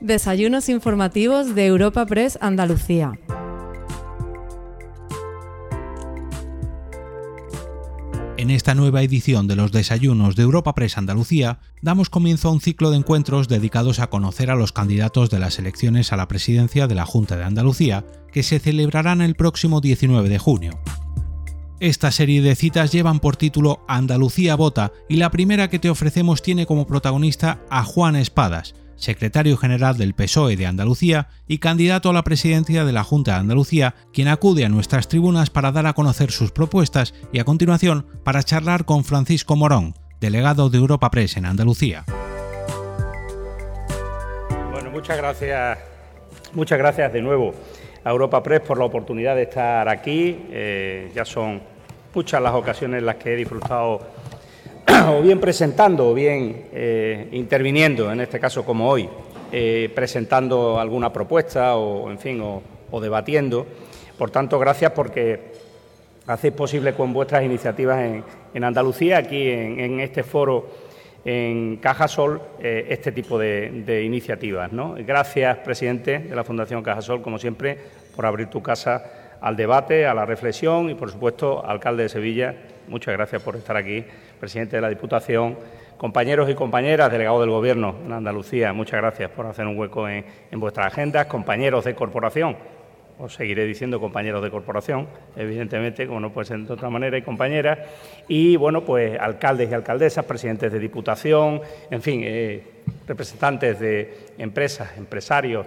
Desayunos informativos de Europa Press Andalucía. En esta nueva edición de los desayunos de Europa Press Andalucía, damos comienzo a un ciclo de encuentros dedicados a conocer a los candidatos de las elecciones a la presidencia de la Junta de Andalucía, que se celebrarán el próximo 19 de junio. Esta serie de citas llevan por título Andalucía Vota y la primera que te ofrecemos tiene como protagonista a Juan Espadas, secretario general del PSOE de Andalucía y candidato a la presidencia de la Junta de Andalucía, quien acude a nuestras tribunas para dar a conocer sus propuestas y a continuación para charlar con Francisco Morón, delegado de Europa Press en Andalucía. Bueno, muchas gracias, muchas gracias de nuevo a Europa Press por la oportunidad de estar aquí. Eh, ya son muchas las ocasiones en las que he disfrutado o bien presentando o bien eh, interviniendo, en este caso como hoy, eh, presentando alguna propuesta o, en fin, o, debatiendo. Por tanto, gracias porque hacéis posible con vuestras iniciativas en, Andalucía, aquí en, este foro en Cajasol, eh, este tipo de, iniciativas. Gracias, presidente de la Fundación Cajasol, como siempre, por abrir tu casa al debate, a la reflexión y, por supuesto, alcalde de Sevilla, muchas gracias por estar aquí presidente de la Diputación, compañeros y compañeras, delegados del Gobierno en Andalucía, muchas gracias por hacer un hueco en, vuestras agendas, compañeros de corporación, os seguiré diciendo compañeros de corporación, evidentemente, como no puede ser de otra manera, y compañeras, y bueno, pues alcaldes y alcaldesas, presidentes de Diputación, en fin, eh, representantes de empresas, empresarios,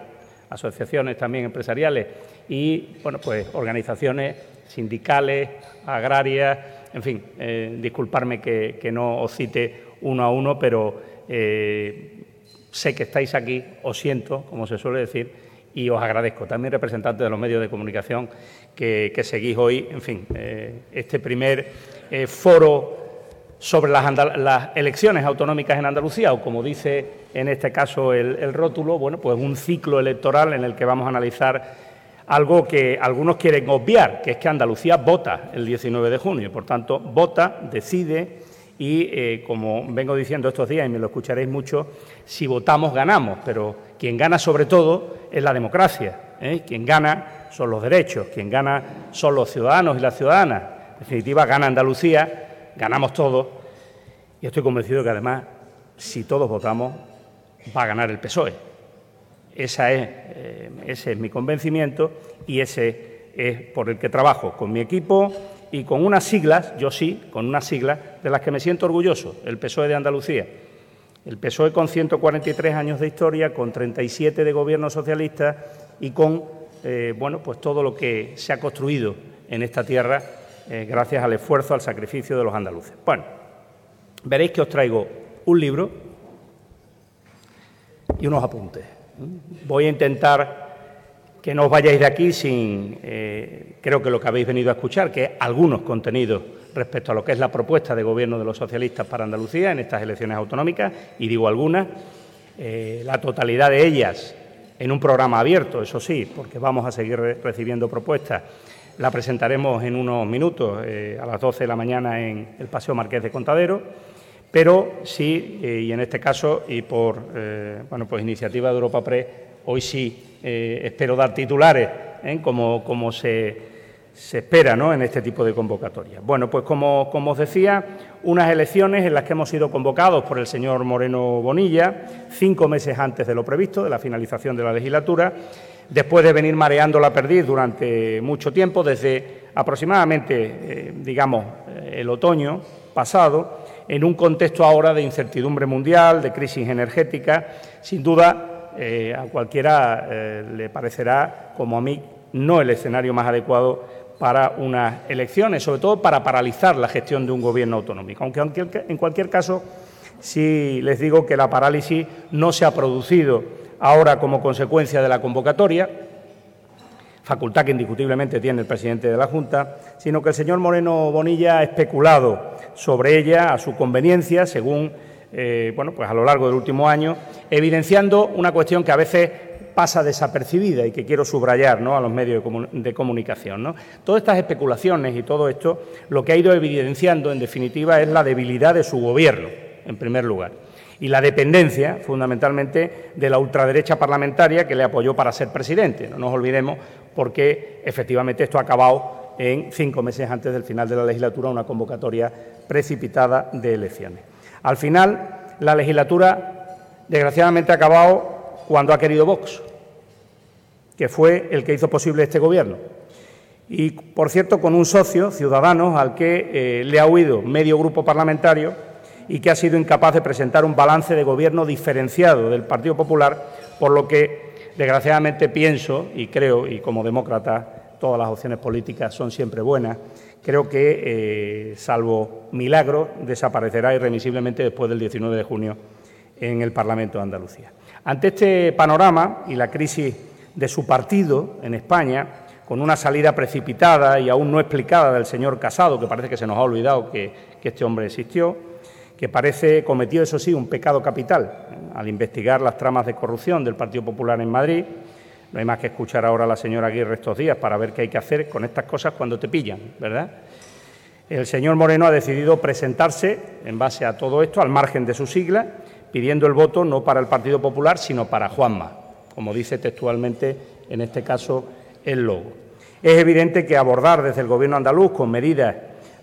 asociaciones también empresariales y, bueno, pues organizaciones sindicales, agrarias, en fin, eh, disculparme que, no os cite uno a uno, pero eh, sé que estáis aquí, os siento, como se suele decir, y os agradezco. También representantes de los medios de comunicación que, seguís hoy, en fin, eh, este primer foro sobre las, elecciones autonómicas en Andalucía, o como dice en este caso el, el rótulo, bueno, pues un ciclo electoral en el que vamos a analizar algo que algunos quieren obviar, que es que Andalucía vota el 19 de junio. Por tanto, vota, decide y, eh, como vengo diciendo estos días, y me lo escucharéis mucho, si votamos ganamos, pero quien gana sobre todo es la democracia. ¿eh? Quien gana son los derechos, quien gana son los ciudadanos y las ciudadanas. En definitiva, gana Andalucía, ganamos todos y estoy convencido que además, si todos votamos, va a ganar el PSOE. Esa es, eh, ese es mi convencimiento y ese es por el que trabajo con mi equipo y con unas siglas, yo sí, con unas siglas de las que me siento orgulloso, el PSOE de Andalucía. El PSOE con 143 años de historia, con 37 de gobierno socialista y con eh, bueno, pues todo lo que se ha construido en esta tierra eh, gracias al esfuerzo, al sacrificio de los andaluces. Bueno, veréis que os traigo un libro y unos apuntes. Voy a intentar que no os vayáis de aquí sin, eh, creo que lo que habéis venido a escuchar, que algunos contenidos respecto a lo que es la propuesta de gobierno de los socialistas para Andalucía en estas elecciones autonómicas, y digo algunas, eh, la totalidad de ellas en un programa abierto, eso sí, porque vamos a seguir recibiendo propuestas. La presentaremos en unos minutos, eh, a las 12 de la mañana, en el Paseo Marqués de Contadero pero sí, eh, y en este caso, y por eh, bueno, pues iniciativa de Europa Press, hoy sí eh, espero dar titulares, como, como se, espera ¿no? en este tipo de convocatorias. Bueno, pues como, como os decía, unas elecciones en las que hemos sido convocados por el señor Moreno Bonilla, cinco meses antes de lo previsto, de la finalización de la legislatura, después de venir mareando la perdiz durante mucho tiempo, desde aproximadamente, digamos, el otoño pasado, en un contexto ahora de incertidumbre mundial, de crisis energética, sin duda eh, a cualquiera eh, le parecerá, como a mí, no el escenario más adecuado para unas elecciones, sobre todo para paralizar la gestión de un gobierno autonómico. Aunque en cualquier caso, sí les digo que la parálisis no se ha producido ahora como consecuencia de la convocatoria, facultad que indiscutiblemente tiene el presidente de la Junta, sino que el señor Moreno Bonilla ha especulado sobre ella a su conveniencia, según eh, bueno, pues a lo largo del último año, evidenciando una cuestión que a veces pasa desapercibida y que quiero subrayar ¿no? a los medios de, comunicación. ¿no? Todas estas especulaciones y todo esto lo que ha ido evidenciando, en definitiva, es la debilidad de su Gobierno, en primer lugar. Y la dependencia, fundamentalmente, de la ultraderecha parlamentaria que le apoyó para ser presidente. No nos olvidemos porque efectivamente esto ha acabado en cinco meses antes del final de la legislatura, una convocatoria precipitada de elecciones. Al final, la legislatura, desgraciadamente, ha acabado cuando ha querido Vox, que fue el que hizo posible este Gobierno. Y, por cierto, con un socio, Ciudadanos, al que eh, le ha huido medio grupo parlamentario y que ha sido incapaz de presentar un balance de Gobierno diferenciado del Partido Popular, por lo que, desgraciadamente, pienso y creo, y como demócrata, todas las opciones políticas son siempre buenas, creo que, eh, salvo milagro, desaparecerá irremisiblemente después del 19 de junio en el Parlamento de Andalucía. Ante este panorama y la crisis de su partido en España, con una salida precipitada y aún no explicada del señor Casado, que parece que se nos ha olvidado que, este hombre existió, que parece cometió, eso sí, un pecado capital al investigar las tramas de corrupción del Partido Popular en Madrid. No hay más que escuchar ahora a la señora Aguirre estos días para ver qué hay que hacer con estas cosas cuando te pillan, ¿verdad? El señor Moreno ha decidido presentarse, en base a todo esto, al margen de su sigla, pidiendo el voto no para el Partido Popular, sino para Juanma como dice textualmente en este caso el logo. Es evidente que abordar desde el Gobierno andaluz con medidas,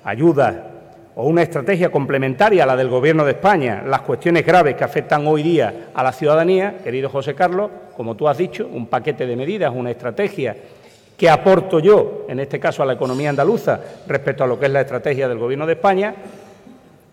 ayudas o una estrategia complementaria a la del Gobierno de España las cuestiones graves que afectan hoy día a la ciudadanía, querido José Carlos, como tú has dicho, un paquete de medidas, una estrategia que aporto yo, en este caso a la economía andaluza, respecto a lo que es la estrategia del Gobierno de España,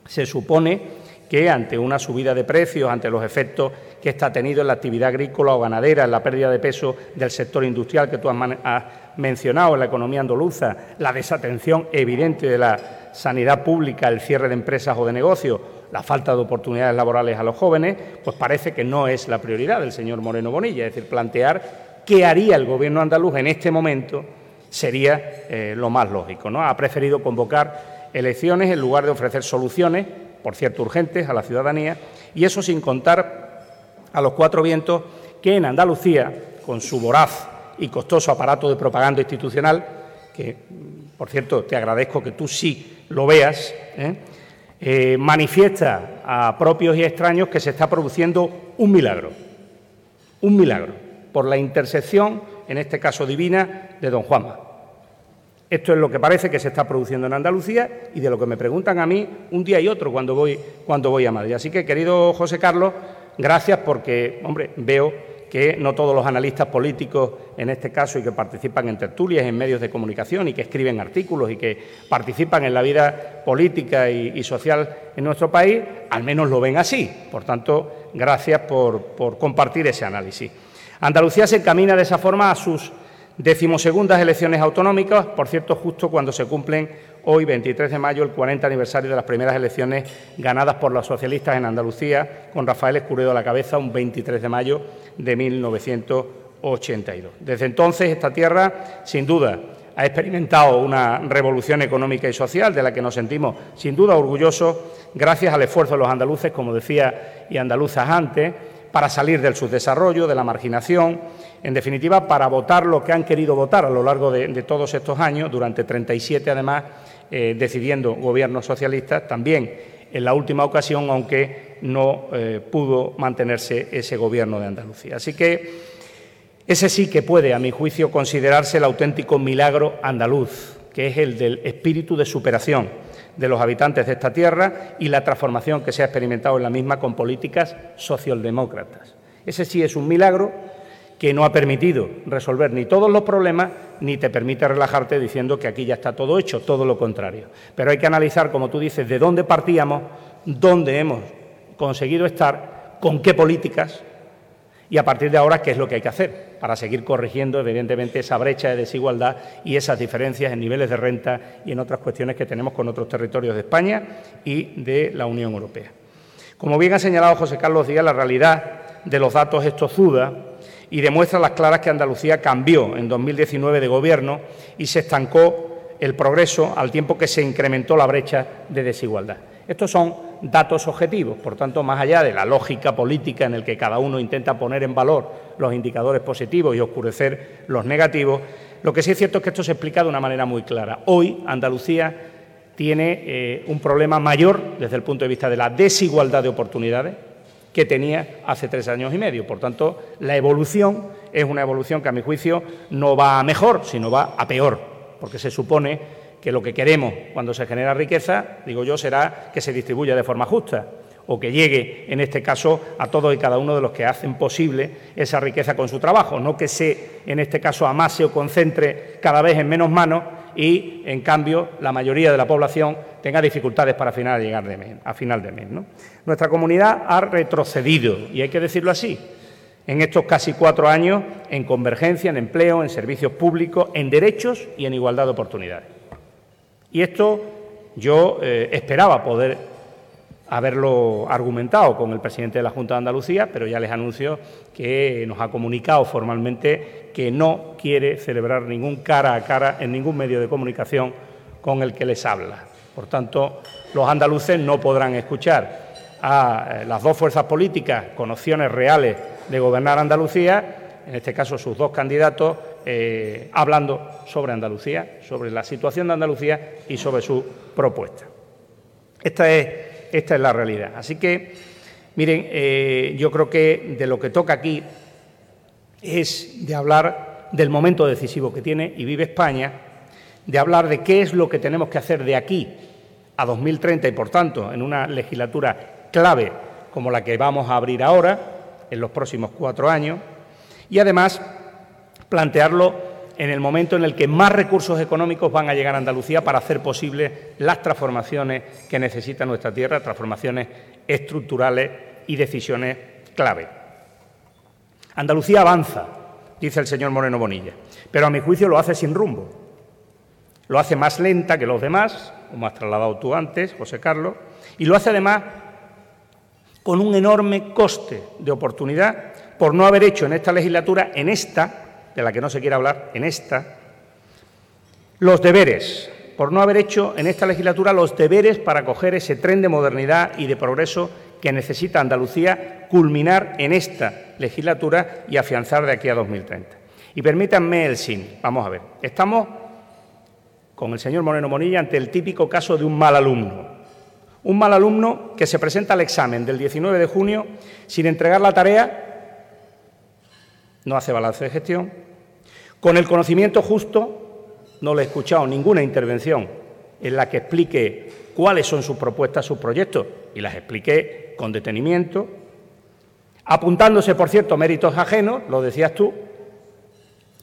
se supone que ante una subida de precios, ante los efectos que está tenido en la actividad agrícola o ganadera, en la pérdida de peso del sector industrial que tú has, mencionado, en la economía andaluza, la desatención evidente de la sanidad pública, el cierre de empresas o de negocios, la falta de oportunidades laborales a los jóvenes, pues parece que no es la prioridad del señor Moreno Bonilla. Es decir, plantear qué haría el Gobierno andaluz en este momento sería eh, lo más lógico. ¿no? Ha preferido convocar elecciones en lugar de ofrecer soluciones, por cierto urgentes, a la ciudadanía, y eso sin contar a los cuatro vientos que en Andalucía, con su voraz y costoso aparato de propaganda institucional, que, por cierto, te agradezco que tú sí lo veas, ¿eh? Eh, manifiesta a propios y extraños que se está produciendo un milagro, un milagro, por la intersección, en este caso divina, de don Juanma. Esto es lo que parece que se está produciendo en Andalucía y de lo que me preguntan a mí un día y otro cuando voy, cuando voy a Madrid. Así que, querido José Carlos, Gracias porque, hombre, veo que no todos los analistas políticos, en este caso, y que participan en tertulias, en medios de comunicación y que escriben artículos y que participan en la vida política y, social en nuestro país, al menos lo ven así. Por tanto, gracias por, por compartir ese análisis. Andalucía se encamina de esa forma a sus decimosegundas elecciones autonómicas, por cierto, justo cuando se cumplen hoy, 23 de mayo, el 40 aniversario de las primeras elecciones ganadas por los socialistas en Andalucía, con Rafael Escuredo a la cabeza, un 23 de mayo de 1982. Desde entonces, esta tierra, sin duda, ha experimentado una revolución económica y social de la que nos sentimos sin duda orgullosos, gracias al esfuerzo de los andaluces, como decía, y andaluzas antes, para salir del subdesarrollo, de la marginación, en definitiva, para votar lo que han querido votar a lo largo de, de todos estos años, durante 37 además eh, decidiendo gobiernos socialistas, también en la última ocasión, aunque no eh, pudo mantenerse ese gobierno de Andalucía. Así que ese sí que puede, a mi juicio, considerarse el auténtico milagro andaluz, que es el del espíritu de superación de los habitantes de esta tierra y la transformación que se ha experimentado en la misma con políticas socialdemócratas. Ese sí es un milagro que no ha permitido resolver ni todos los problemas, ni te permite relajarte diciendo que aquí ya está todo hecho, todo lo contrario. Pero hay que analizar, como tú dices, de dónde partíamos, dónde hemos conseguido estar, con qué políticas y a partir de ahora qué es lo que hay que hacer para seguir corrigiendo, evidentemente, esa brecha de desigualdad y esas diferencias en niveles de renta y en otras cuestiones que tenemos con otros territorios de España y de la Unión Europea. Como bien ha señalado José Carlos Díaz, la realidad de los datos es tozuda y demuestra las claras que Andalucía cambió en 2019 de gobierno y se estancó el progreso al tiempo que se incrementó la brecha de desigualdad. Estos son datos objetivos, por tanto, más allá de la lógica política en el que cada uno intenta poner en valor los indicadores positivos y oscurecer los negativos, lo que sí es cierto es que esto se explica de una manera muy clara. Hoy Andalucía tiene eh, un problema mayor desde el punto de vista de la desigualdad de oportunidades, que tenía hace tres años y medio. Por tanto, la evolución es una evolución que, a mi juicio, no va a mejor, sino va a peor, porque se supone que lo que queremos cuando se genera riqueza, digo yo, será que se distribuya de forma justa o que llegue, en este caso, a todos y cada uno de los que hacen posible esa riqueza con su trabajo, no que se, en este caso, amase o concentre cada vez en menos manos y, en cambio, la mayoría de la población tenga dificultades para final llegar de a final de mes. Nuestra comunidad ha retrocedido, y hay que decirlo así, en estos casi cuatro años en convergencia, en empleo, en servicios públicos, en derechos y en igualdad de oportunidades. Y esto yo eh, esperaba poder haberlo argumentado con el presidente de la Junta de Andalucía, pero ya les anuncio que nos ha comunicado formalmente que no quiere celebrar ningún cara a cara en ningún medio de comunicación con el que les habla. Por tanto, los andaluces no podrán escuchar a eh, las dos fuerzas políticas con opciones reales de gobernar Andalucía, en este caso sus dos candidatos, eh, hablando sobre Andalucía, sobre la situación de Andalucía y sobre su propuesta. Esta es esta es la realidad. Así que, miren, eh, yo creo que de lo que toca aquí es de hablar del momento decisivo que tiene y vive España, de hablar de qué es lo que tenemos que hacer de aquí a 2030 y, por tanto, en una legislatura clave como la que vamos a abrir ahora, en los próximos cuatro años, y además plantearlo en el momento en el que más recursos económicos van a llegar a Andalucía para hacer posibles las transformaciones que necesita nuestra tierra, transformaciones estructurales y decisiones clave. Andalucía avanza, dice el señor Moreno Bonilla, pero a mi juicio lo hace sin rumbo. Lo hace más lenta que los demás, como has trasladado tú antes, José Carlos, y lo hace además con un enorme coste de oportunidad por no haber hecho en esta legislatura, en esta, de la que no se quiere hablar en esta, los deberes, por no haber hecho en esta legislatura los deberes para coger ese tren de modernidad y de progreso que necesita Andalucía culminar en esta legislatura y afianzar de aquí a 2030. Y permítanme el sin. Vamos a ver. Estamos con el señor Moreno Monilla ante el típico caso de un mal alumno. Un mal alumno que se presenta al examen del 19 de junio sin entregar la tarea, no hace balance de gestión, con el conocimiento justo, no le he escuchado ninguna intervención en la que explique cuáles son sus propuestas, sus proyectos, y las expliqué con detenimiento, apuntándose, por cierto, méritos ajenos, lo decías tú,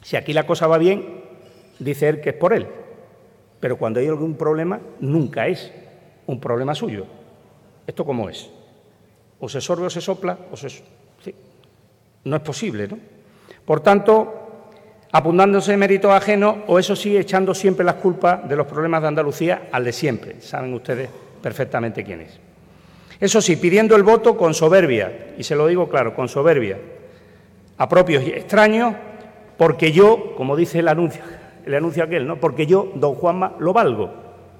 si aquí la cosa va bien, dice él que es por él, pero cuando hay algún problema, nunca es un problema suyo. ¿Esto cómo es? O se sorbe o se sopla, o se... Sí. No es posible, ¿no? Por tanto, apuntándose méritos ajenos o, eso sí, echando siempre las culpas de los problemas de Andalucía al de siempre. Saben ustedes perfectamente quién es. Eso sí, pidiendo el voto con soberbia, y se lo digo claro, con soberbia, a propios y extraños, porque yo, como dice el anuncio, el anuncio aquel, ¿no? Porque yo, don Juanma, lo valgo.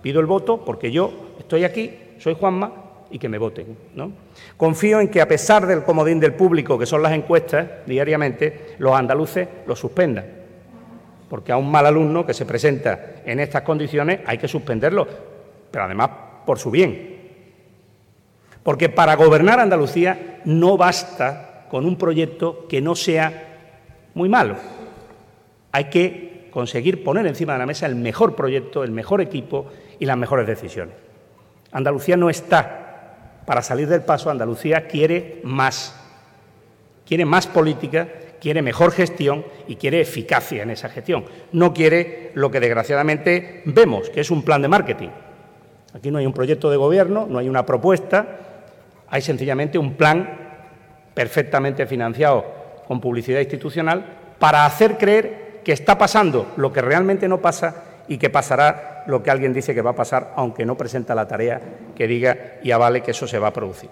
Pido el voto porque yo estoy aquí, soy Juanma, y que me voten. ¿no? Confío en que, a pesar del comodín del público, que son las encuestas diariamente, los andaluces lo suspendan porque a un mal alumno que se presenta en estas condiciones hay que suspenderlo, pero además por su bien. Porque para gobernar Andalucía no basta con un proyecto que no sea muy malo. Hay que conseguir poner encima de la mesa el mejor proyecto, el mejor equipo y las mejores decisiones. Andalucía no está para salir del paso, Andalucía quiere más. Quiere más política quiere mejor gestión y quiere eficacia en esa gestión. No quiere lo que desgraciadamente vemos, que es un plan de marketing. Aquí no hay un proyecto de gobierno, no hay una propuesta, hay sencillamente un plan perfectamente financiado con publicidad institucional para hacer creer que está pasando lo que realmente no pasa y que pasará lo que alguien dice que va a pasar, aunque no presenta la tarea que diga y avale que eso se va a producir.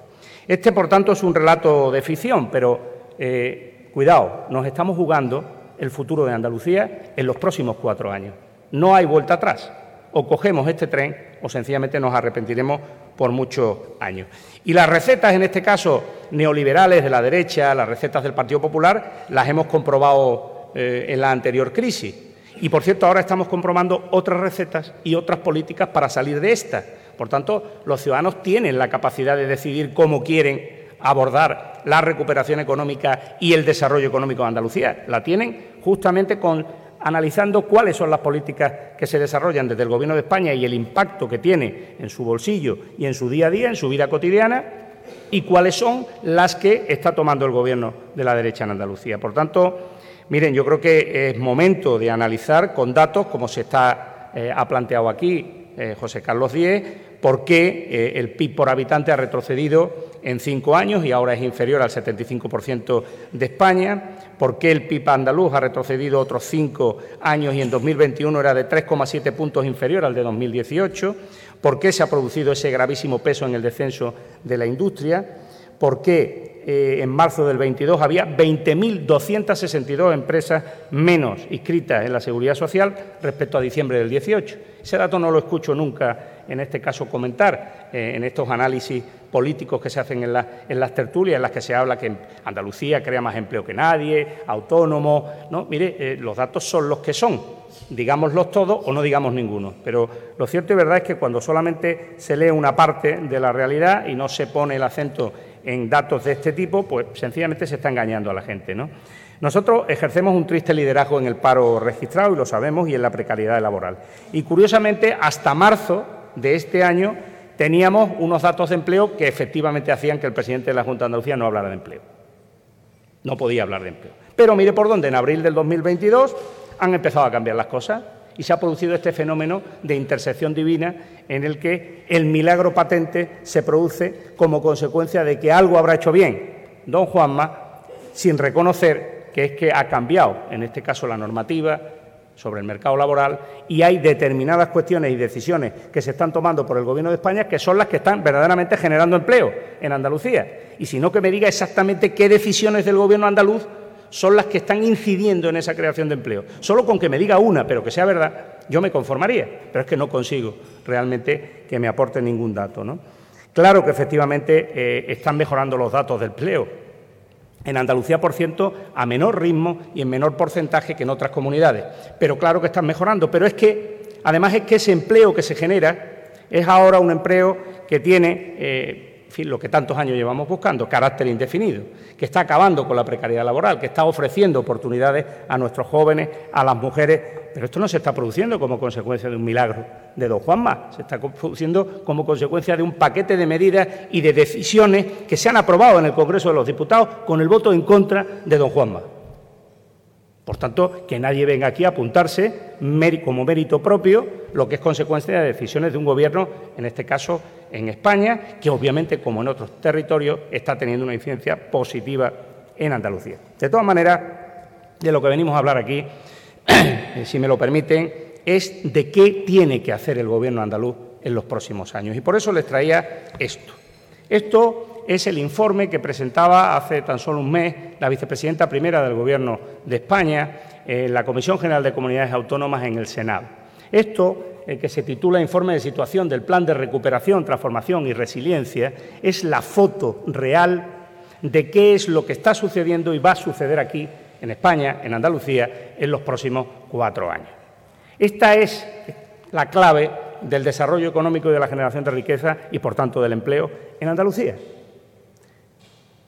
Este, por tanto, es un relato de ficción, pero eh, Cuidado, nos estamos jugando el futuro de Andalucía en los próximos cuatro años. No hay vuelta atrás. O cogemos este tren o sencillamente nos arrepentiremos por muchos años. Y las recetas, en este caso neoliberales de la derecha, las recetas del Partido Popular, las hemos comprobado eh, en la anterior crisis. Y, por cierto, ahora estamos comprobando otras recetas y otras políticas para salir de esta. Por tanto, los ciudadanos tienen la capacidad de decidir cómo quieren abordar la recuperación económica y el desarrollo económico de Andalucía. La tienen justamente con analizando cuáles son las políticas que se desarrollan desde el Gobierno de España y el impacto que tiene en su bolsillo y en su día a día, en su vida cotidiana, y cuáles son las que está tomando el Gobierno de la derecha en Andalucía. Por tanto, miren, yo creo que es momento de analizar con datos, como se está, eh, ha planteado aquí eh, José Carlos Díez, por qué eh, el PIB por habitante ha retrocedido en cinco años y ahora es inferior al 75% de España, por qué el PIB andaluz ha retrocedido otros cinco años y en 2021 era de 3,7 puntos inferior al de 2018, por qué se ha producido ese gravísimo peso en el descenso de la industria, por qué eh, en marzo del 22 había 20.262 empresas menos inscritas en la Seguridad Social respecto a diciembre del 18. Ese dato no lo escucho nunca, en este caso, comentar eh, en estos análisis políticos que se hacen en, las tertulias, en las que se habla que Andalucía crea más empleo que nadie, autónomo. No, mire, eh, los datos son los que son. Digámoslos todos o no digamos ninguno. Pero lo cierto y verdad es que cuando solamente se lee una parte de la realidad y no se pone el acento en datos de este tipo, pues sencillamente se está engañando a la gente. ¿no? Nosotros ejercemos un triste liderazgo en el paro registrado, y lo sabemos, y en la precariedad laboral. Y curiosamente, hasta marzo de este año teníamos unos datos de empleo que efectivamente hacían que el presidente de la Junta de Andalucía no hablara de empleo. No podía hablar de empleo. Pero mire por dónde, en abril del 2022 han empezado a cambiar las cosas y se ha producido este fenómeno de intersección divina en el que el milagro patente se produce como consecuencia de que algo habrá hecho bien don Juanma sin reconocer que es que ha cambiado, en este caso, la normativa sobre el mercado laboral y hay determinadas cuestiones y decisiones que se están tomando por el Gobierno de España que son las que están verdaderamente generando empleo en Andalucía. Y si no, que me diga exactamente qué decisiones del Gobierno andaluz son las que están incidiendo en esa creación de empleo. Solo con que me diga una, pero que sea verdad, yo me conformaría, pero es que no consigo realmente que me aporte ningún dato. ¿no? Claro que efectivamente eh, están mejorando los datos del empleo. En Andalucía, por ciento, a menor ritmo y en menor porcentaje que en otras comunidades. Pero claro que están mejorando. Pero es que, además, es que ese empleo que se genera es ahora un empleo que tiene eh, lo que tantos años llevamos buscando, carácter indefinido, que está acabando con la precariedad laboral, que está ofreciendo oportunidades a nuestros jóvenes, a las mujeres, pero esto no se está produciendo como consecuencia de un milagro de don Juanma, se está produciendo como consecuencia de un paquete de medidas y de decisiones que se han aprobado en el Congreso de los Diputados con el voto en contra de don Juanma. Por tanto, que nadie venga aquí a apuntarse como mérito propio lo que es consecuencia de decisiones de un Gobierno, en este caso en España, que obviamente, como en otros territorios, está teniendo una incidencia positiva en Andalucía. De todas maneras, de lo que venimos a hablar aquí, si me lo permiten, es de qué tiene que hacer el Gobierno andaluz en los próximos años. Y por eso les traía esto. Esto es el informe que presentaba hace tan solo un mes la vicepresidenta primera del Gobierno de España en la Comisión General de Comunidades Autónomas en el Senado. Esto, el que se titula Informe de Situación del Plan de Recuperación, Transformación y Resiliencia, es la foto real de qué es lo que está sucediendo y va a suceder aquí, en España, en Andalucía, en los próximos cuatro años. Esta es la clave del desarrollo económico y de la generación de riqueza y, por tanto, del empleo en Andalucía.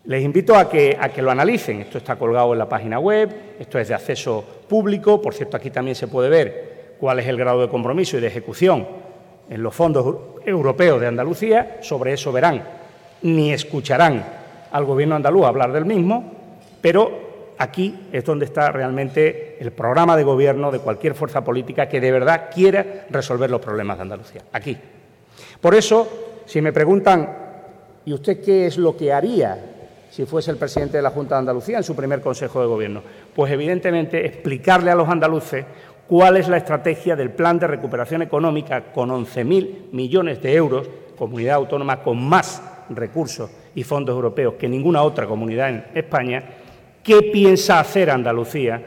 Les invito a que, lo analicen. Esto está colgado en la página web, esto es de acceso público. Por cierto, aquí también se puede ver cuál es el grado de compromiso y de ejecución en los fondos europeos de Andalucía. Sobre eso verán, ni escucharán al Gobierno andaluz hablar del mismo, pero aquí es donde está realmente el programa de gobierno de cualquier fuerza política que de verdad quiera resolver los problemas de Andalucía. Aquí. Por eso, si me preguntan, ¿y usted qué es lo que haría si fuese el presidente de la Junta de Andalucía en su primer Consejo de Gobierno? Pues evidentemente explicarle a los andaluces cuál es la estrategia del plan de recuperación económica con 11.000 millones de euros, comunidad autónoma con más recursos y fondos europeos que ninguna otra comunidad en España, ¿Qué piensa hacer Andalucía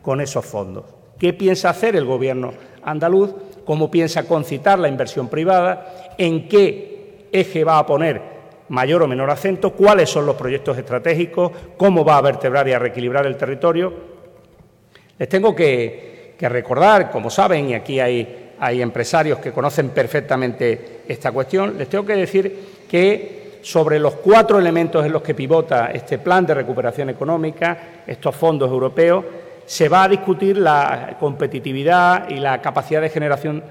con esos fondos? ¿Qué piensa hacer el Gobierno andaluz? ¿Cómo piensa concitar la inversión privada? ¿En qué eje va a poner mayor o menor acento? ¿Cuáles son los proyectos estratégicos? ¿Cómo va a vertebrar y a reequilibrar el territorio? Les tengo que, recordar, como saben, y aquí hay, hay empresarios que conocen perfectamente esta cuestión, les tengo que decir que sobre los cuatro elementos en los que pivota este plan de recuperación económica, estos fondos europeos, se va a discutir la competitividad y la capacidad de generación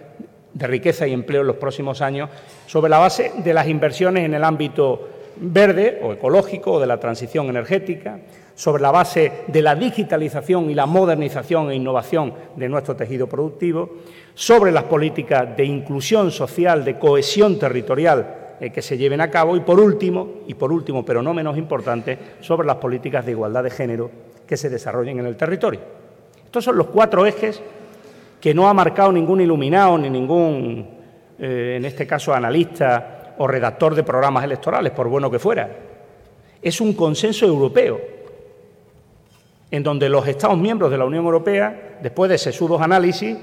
de riqueza y empleo en los próximos años sobre la base de las inversiones en el ámbito verde o ecológico o de la transición energética, sobre la base de la digitalización y la modernización e innovación de nuestro tejido productivo, sobre las políticas de inclusión social, de cohesión territorial eh, que se lleven a cabo y por último, y por último, pero no menos importante, sobre las políticas de igualdad de género que se desarrollen en el territorio. Estos son los cuatro ejes que no ha marcado ningún iluminado ni ningún, eh, en este caso, analista o redactor de programas electorales, por bueno que fuera. Es un consenso europeo, en donde los Estados miembros de la Unión Europea, después de sesudos análisis,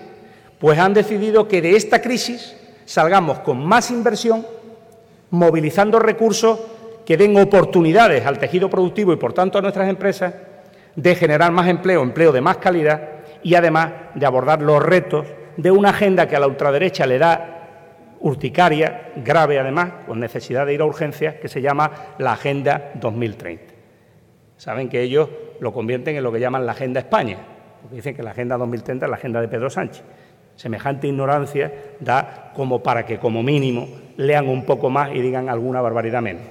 pues han decidido que de esta crisis salgamos con más inversión, movilizando recursos que den oportunidades al tejido productivo y, por tanto, a nuestras empresas de generar más empleo, empleo de más calidad y, además, de abordar los retos de una agenda que a la ultraderecha le da urticaria, grave además, con necesidad de ir a urgencias, que se llama la Agenda 2030. Saben que ellos lo convierten en lo que llaman la Agenda España, porque dicen que la Agenda 2030 es la agenda de Pedro Sánchez. Semejante ignorancia da como para que, como mínimo, lean un poco más y digan alguna barbaridad menos.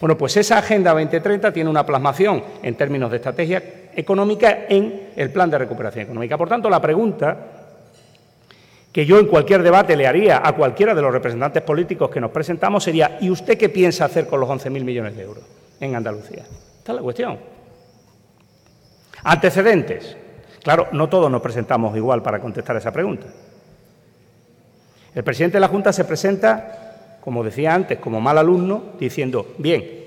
Bueno, pues esa Agenda 2030 tiene una plasmación en términos de estrategia económica en el Plan de Recuperación Económica. Por tanto, la pregunta que yo en cualquier debate le haría a cualquiera de los representantes políticos que nos presentamos sería ¿y usted qué piensa hacer con los 11.000 millones de euros en Andalucía? Esta es la cuestión. Antecedentes. Claro, no todos nos presentamos igual para contestar esa pregunta. El presidente de la Junta se presenta, como decía antes, como mal alumno, diciendo, bien,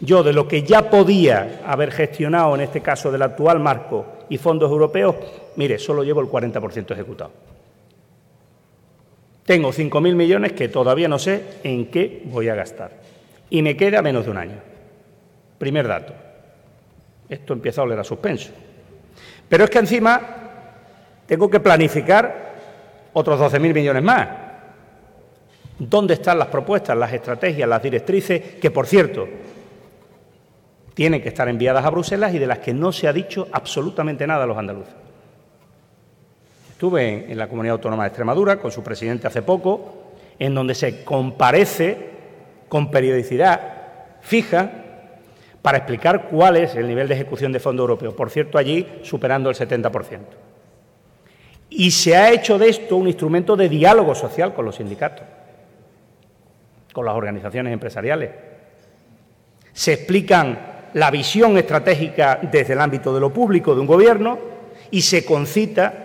yo de lo que ya podía haber gestionado en este caso del actual marco y fondos europeos, mire, solo llevo el 40% ejecutado. Tengo 5.000 millones que todavía no sé en qué voy a gastar. Y me queda menos de un año. Primer dato. Esto empieza a oler a suspenso. Pero es que encima tengo que planificar otros 12.000 millones más. ¿Dónde están las propuestas, las estrategias, las directrices que, por cierto, tienen que estar enviadas a Bruselas y de las que no se ha dicho absolutamente nada a los andaluces? Estuve en, la Comunidad Autónoma de Extremadura con su presidente hace poco, en donde se comparece con periodicidad fija para explicar cuál es el nivel de ejecución de fondo europeo. Por cierto, allí superando el 70%. Y se ha hecho de esto un instrumento de diálogo social con los sindicatos, con las organizaciones empresariales. Se explican la visión estratégica desde el ámbito de lo público de un gobierno y se concita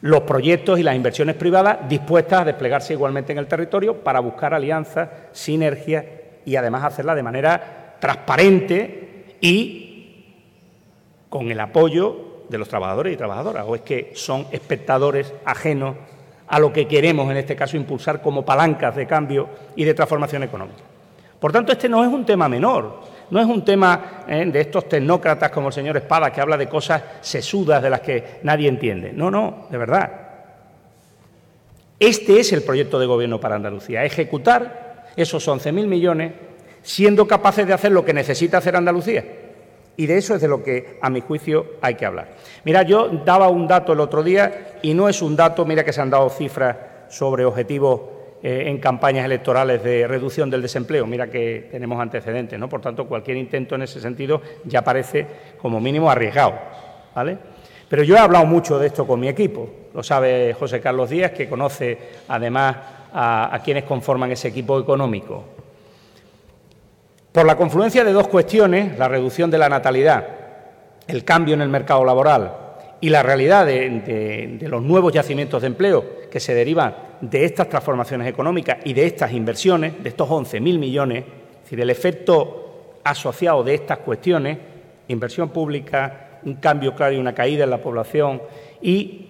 los proyectos y las inversiones privadas dispuestas a desplegarse igualmente en el territorio para buscar alianzas, sinergias y además hacerla de manera transparente y con el apoyo de los trabajadores y trabajadoras, o es que son espectadores ajenos a lo que queremos, en este caso, impulsar como palancas de cambio y de transformación económica. Por tanto, este no es un tema menor, no es un tema eh, de estos tecnócratas como el señor Espada, que habla de cosas sesudas de las que nadie entiende. No, no, de verdad. Este es el proyecto de gobierno para Andalucía, ejecutar esos 11.000 millones siendo capaces de hacer lo que necesita hacer Andalucía. Y de eso es de lo que, a mi juicio, hay que hablar. Mira, yo daba un dato el otro día y no es un dato, mira que se han dado cifras sobre objetivos eh, en campañas electorales de reducción del desempleo. Mira que tenemos antecedentes, ¿no? Por tanto, cualquier intento en ese sentido ya parece como mínimo arriesgado, ¿vale? Pero yo he hablado mucho de esto con mi equipo. Lo sabe José Carlos Díaz, que conoce además a quienes conforman ese equipo económico. Por la confluencia de dos cuestiones, la reducción de la natalidad, el cambio en el mercado laboral y la realidad de, los nuevos yacimientos de empleo que se derivan de estas transformaciones económicas y de estas inversiones, de estos 11.000 millones, es decir, el efecto asociado de estas cuestiones, inversión pública, un cambio claro y una caída en la población y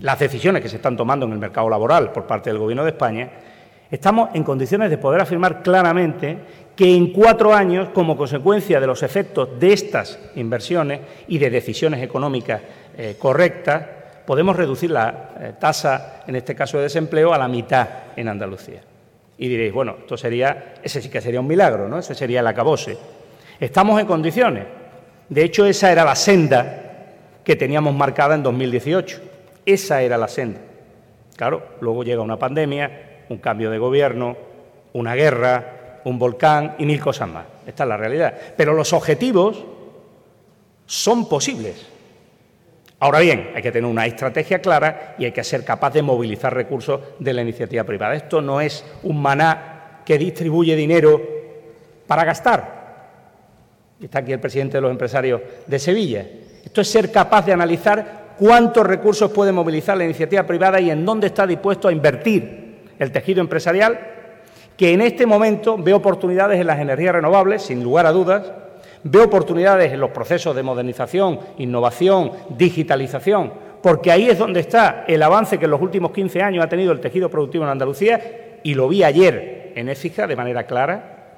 las decisiones que se están tomando en el mercado laboral por parte del Gobierno de España, estamos en condiciones de poder afirmar claramente que en cuatro años, como consecuencia de los efectos de estas inversiones y de decisiones económicas eh, correctas, podemos reducir la eh, tasa, en este caso de desempleo, a la mitad en Andalucía. Y diréis, bueno, esto sería, ese sí que sería un milagro, ¿no? Ese sería el acabose. Estamos en condiciones. De hecho, esa era la senda que teníamos marcada en 2018. Esa era la senda. Claro, luego llega una pandemia, un cambio de gobierno, una guerra, un volcán y mil cosas más. Esta es la realidad. Pero los objetivos son posibles. Ahora bien, hay que tener una estrategia clara y hay que ser capaz de movilizar recursos de la iniciativa privada. Esto no es un maná que distribuye dinero para gastar. Está aquí el presidente de los empresarios de Sevilla. Esto es ser capaz de analizar cuántos recursos puede movilizar la iniciativa privada y en dónde está dispuesto a invertir el tejido empresarial, que en este momento ve oportunidades en las energías renovables, sin lugar a dudas, Ve oportunidades en los procesos de modernización, innovación, digitalización, porque ahí es donde está el avance que en los últimos 15 años ha tenido el tejido productivo en Andalucía y lo vi ayer en Écija de manera clara,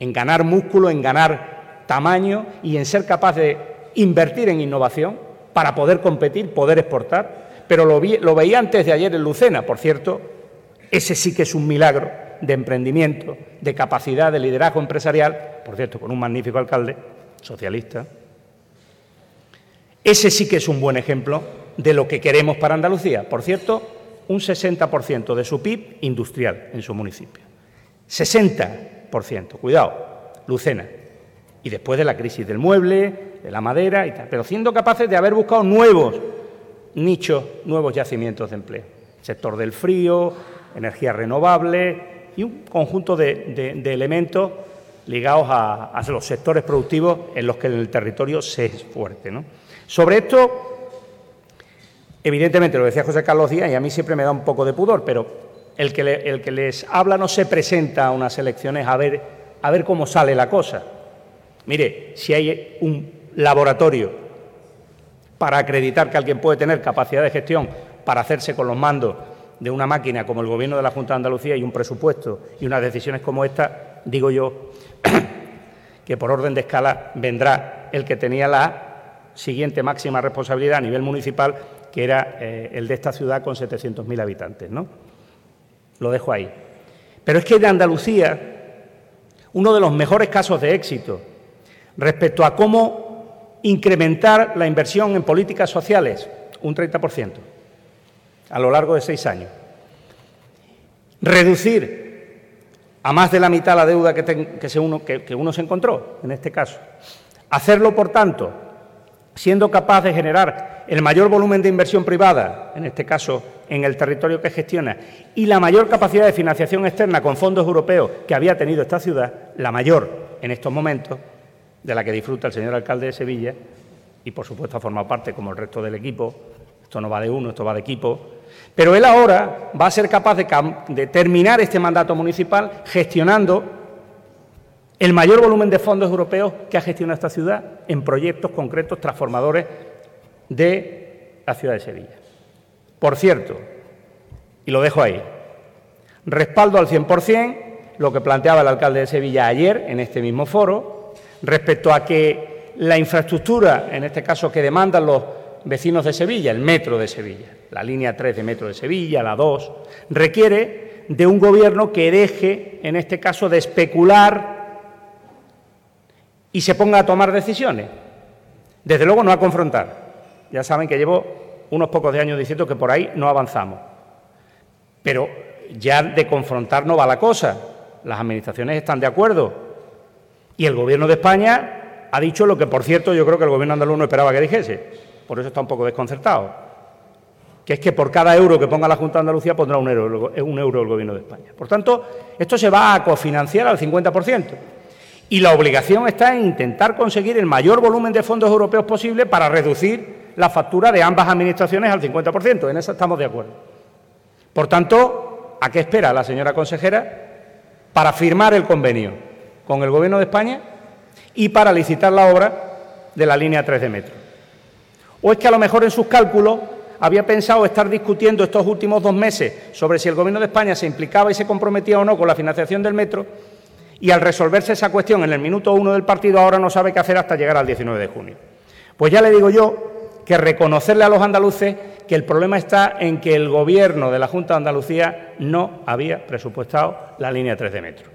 en ganar músculo, en ganar tamaño y en ser capaz de invertir en innovación para poder competir, poder exportar. Pero lo, lo veía antes de ayer en Lucena, por cierto, ese sí que es un milagro de emprendimiento, de capacidad de liderazgo empresarial, por cierto, con un magnífico alcalde socialista. Ese sí que es un buen ejemplo de lo que queremos para Andalucía. Por cierto, un 60% de su PIB industrial en su municipio. 60%, cuidado, Lucena. Y después de la crisis del mueble, de la madera y tal, pero siendo capaces de haber buscado nuevos nichos, nuevos yacimientos de empleo. Sector del frío, energía renovable, y un conjunto de, elementos ligados a, los sectores productivos en los que el territorio se es fuerte. Sobre esto, evidentemente, lo decía José Carlos Díaz, y a mí siempre me da un poco de pudor, pero el que, el que les habla no se presenta a unas elecciones a ver, a ver cómo sale la cosa. Mire, si hay un laboratorio para acreditar que alguien puede tener capacidad de gestión para hacerse con los mandos de una máquina como el Gobierno de la Junta de Andalucía y un presupuesto y unas decisiones como esta, digo yo que por orden de escala vendrá el que tenía la siguiente máxima responsabilidad a nivel municipal, que era eh, el de esta ciudad con 700.000 habitantes. ¿no? Lo dejo ahí. Pero es que de Andalucía, uno de los mejores casos de éxito respecto a cómo incrementar la inversión en políticas sociales, un 30% a lo largo de seis años. Reducir a más de la mitad la deuda que, uno, que uno se encontró, en este caso. Hacerlo, por tanto, siendo capaz de generar el mayor volumen de inversión privada, en este caso en el territorio que gestiona, y la mayor capacidad de financiación externa con fondos europeos que había tenido esta ciudad, la mayor en estos momentos, de la que disfruta el señor alcalde de Sevilla, y por supuesto ha formado parte, como el resto del equipo, esto no va de uno, esto va de equipo. Pero él ahora va a ser capaz de, terminar este mandato municipal gestionando el mayor volumen de fondos europeos que ha gestionado esta ciudad en proyectos concretos transformadores de la ciudad de Sevilla. Por cierto, y lo dejo ahí, respaldo al 100% lo que planteaba el alcalde de Sevilla ayer en este mismo foro respecto a que la infraestructura, en este caso que demandan los vecinos de Sevilla, el metro de Sevilla, la línea 3 de metro de Sevilla, la 2, requiere de un gobierno que deje, en este caso, de especular y se ponga a tomar decisiones. Desde luego no a confrontar. Ya saben que llevo unos pocos años diciendo que por ahí no avanzamos. Pero ya de confrontar no va la cosa. Las administraciones están de acuerdo. Y el Gobierno de España ha dicho lo que, por cierto, yo creo que el Gobierno andaluz no esperaba que dijese por eso está un poco desconcertado, que es que por cada euro que ponga la Junta de Andalucía pondrá un euro, un euro el Gobierno de España. Por tanto, esto se va a cofinanciar al 50%. Y la obligación está en intentar conseguir el mayor volumen de fondos europeos posible para reducir la factura de ambas administraciones al 50%. En eso estamos de acuerdo. Por tanto, ¿a qué espera la señora consejera para firmar el convenio con el Gobierno de España y para licitar la obra de la línea 3 de metro? ¿O es que a lo mejor en sus cálculos había pensado estar discutiendo estos últimos dos meses sobre si el Gobierno de España se implicaba y se comprometía o no con la financiación del metro y al resolverse esa cuestión en el minuto uno del partido ahora no sabe qué hacer hasta llegar al 19 de junio? Pues ya le digo yo que reconocerle a los andaluces que el problema está en que el Gobierno de la Junta de Andalucía no había presupuestado la línea 3 de metro.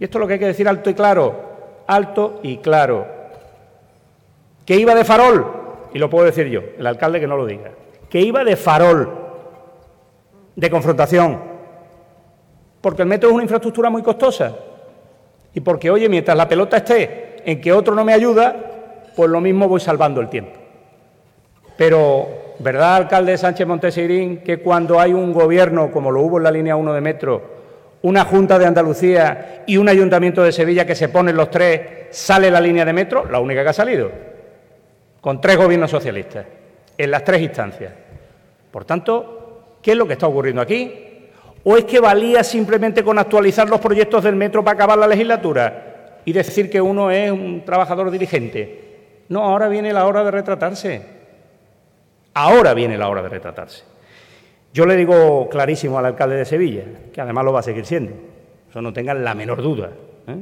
Y esto es lo que hay que decir alto y claro, alto y claro. Que iba de farol, y lo puedo decir yo, el alcalde que no lo diga, que iba de farol, de confrontación, porque el metro es una infraestructura muy costosa y porque, oye, mientras la pelota esté en que otro no me ayuda, pues lo mismo voy salvando el tiempo. Pero, ¿verdad, alcalde Sánchez Monteseirín, que cuando hay un gobierno, como lo hubo en la línea 1 de metro, una Junta de Andalucía y un Ayuntamiento de Sevilla que se ponen los tres, sale la línea de metro? La única que ha salido, con tres gobiernos socialistas, en las tres instancias. Por tanto, ¿qué es lo que está ocurriendo aquí? ¿O es que valía simplemente con actualizar los proyectos del metro para acabar la legislatura y decir que uno es un trabajador dirigente? No, ahora viene la hora de retratarse. Ahora viene la hora de retratarse. Yo le digo clarísimo al alcalde de Sevilla, que además lo va a seguir siendo, eso no tengan la menor duda. ¿eh?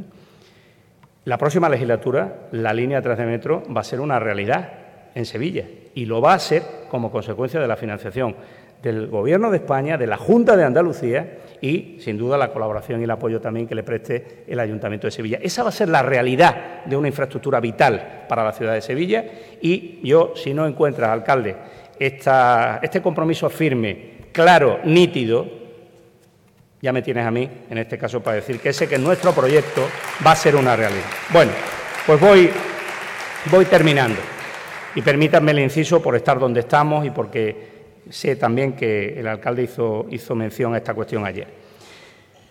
La próxima legislatura, la línea 3 de metro va a ser una realidad en Sevilla y lo va a ser como consecuencia de la financiación del Gobierno de España, de la Junta de Andalucía y, sin duda, la colaboración y el apoyo también que le preste el Ayuntamiento de Sevilla. Esa va a ser la realidad de una infraestructura vital para la ciudad de Sevilla y yo, si no encuentras, alcalde, este compromiso firme, claro, nítido, ya me tienes a mí, en este caso, para decir que ese que nuestro proyecto va a ser una realidad. Bueno, pues voy, voy terminando. Y permítanme el inciso por estar donde estamos y porque sé también que el alcalde hizo, hizo mención a esta cuestión ayer.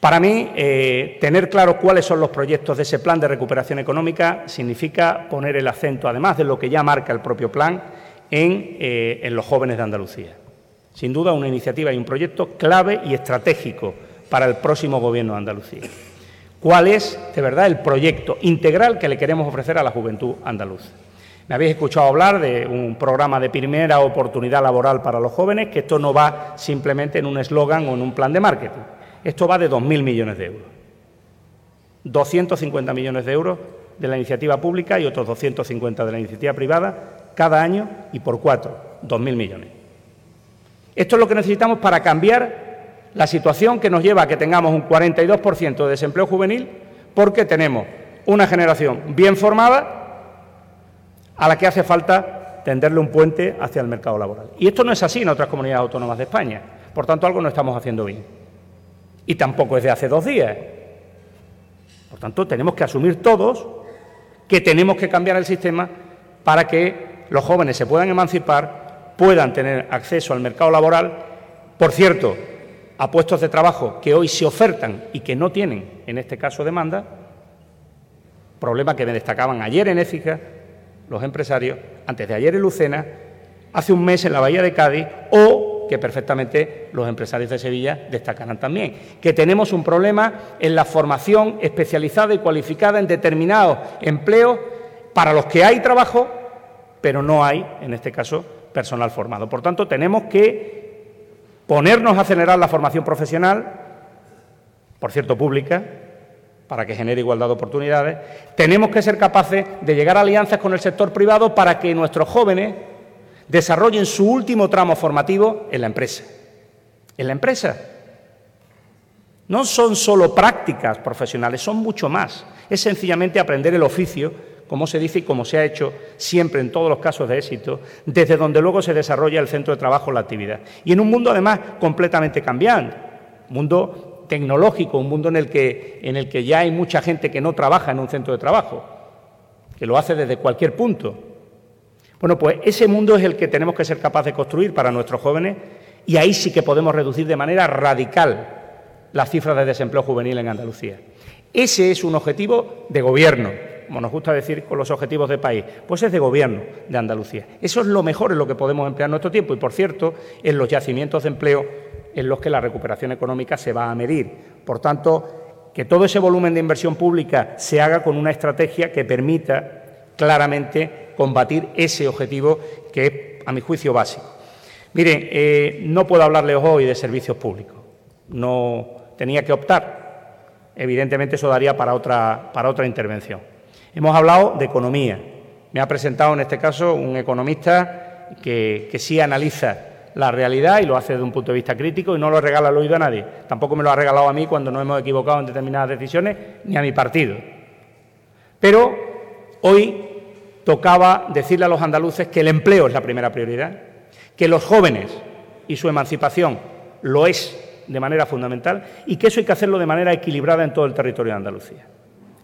Para mí, eh, tener claro cuáles son los proyectos de ese plan de recuperación económica significa poner el acento, además de lo que ya marca el propio plan, eh, en, los jóvenes de Andalucía. Sin duda, una iniciativa y un proyecto clave y estratégico para el próximo Gobierno de Andalucía. ¿Cuál es, de verdad, el proyecto integral que le queremos ofrecer a la juventud andaluza? Me habéis escuchado hablar de un programa de primera oportunidad laboral para los jóvenes, que esto no va simplemente en un eslogan o en un plan de marketing. Esto va de 2.000 millones de euros. 250 millones de euros de la iniciativa pública y otros 250 de la iniciativa privada cada año y por cuatro, 2.000 millones. Esto es lo que necesitamos para cambiar la situación que nos lleva a que tengamos un 42% de desempleo juvenil porque tenemos una generación bien formada a la que hace falta tenderle un puente hacia el mercado laboral. Y esto no es así en otras comunidades autónomas de España. Por tanto, algo no estamos haciendo bien. Y tampoco es de hace dos días. Por tanto, tenemos que asumir todos que tenemos que cambiar el sistema para que los jóvenes se puedan emancipar, puedan tener acceso al mercado laboral, por cierto, a puestos de trabajo que hoy se ofertan y que no tienen, en este caso, demanda, problema que me destacaban ayer en Écija los empresarios, antes de ayer en Lucena, hace un mes en la Bahía de Cádiz o que perfectamente los empresarios de Sevilla destacarán también, que tenemos un problema en la formación especializada y cualificada en determinados empleos para los que hay trabajo pero no hay, en este caso, personal formado. Por tanto, tenemos que ponernos a acelerar la formación profesional, por cierto, pública, para que genere igualdad de oportunidades. Tenemos que ser capaces de llegar a alianzas con el sector privado para que nuestros jóvenes desarrollen su último tramo formativo en la empresa. En la empresa. No son solo prácticas profesionales, son mucho más. Es sencillamente aprender el oficio como se dice y como se ha hecho siempre en todos los casos de éxito, desde donde luego se desarrolla el centro de trabajo la actividad. Y en un mundo además completamente cambiante, mundo tecnológico, un mundo en el que, en el que ya hay mucha gente que no trabaja en un centro de trabajo, que lo hace desde cualquier punto. Bueno, pues ese mundo es el que tenemos que ser capaces de construir para nuestros jóvenes y ahí sí que podemos reducir de manera radical las cifras de desempleo juvenil en Andalucía. Ese es un objetivo de gobierno como nos gusta decir, con los objetivos de país? Pues es de gobierno de Andalucía. Eso es lo mejor en lo que podemos emplear nuestro tiempo y, por cierto, en los yacimientos de empleo en los que la recuperación económica se va a medir. Por tanto, que todo ese volumen de inversión pública se haga con una estrategia que permita claramente combatir ese objetivo que es, a mi juicio, básico. Miren, eh, no puedo hablarles hoy de servicios públicos. No tenía que optar. Evidentemente eso daría para otra, para otra intervención. Hemos hablado de economía. Me ha presentado en este caso un economista que, sí analiza la realidad y lo hace desde un punto de vista crítico y no lo regala al oído a nadie. Tampoco me lo ha regalado a mí cuando nos hemos equivocado en determinadas decisiones, ni a mi partido. Pero hoy tocaba decirle a los andaluces que el empleo es la primera prioridad, que los jóvenes y su emancipación lo es de manera fundamental y que eso hay que hacerlo de manera equilibrada en todo el territorio de Andalucía.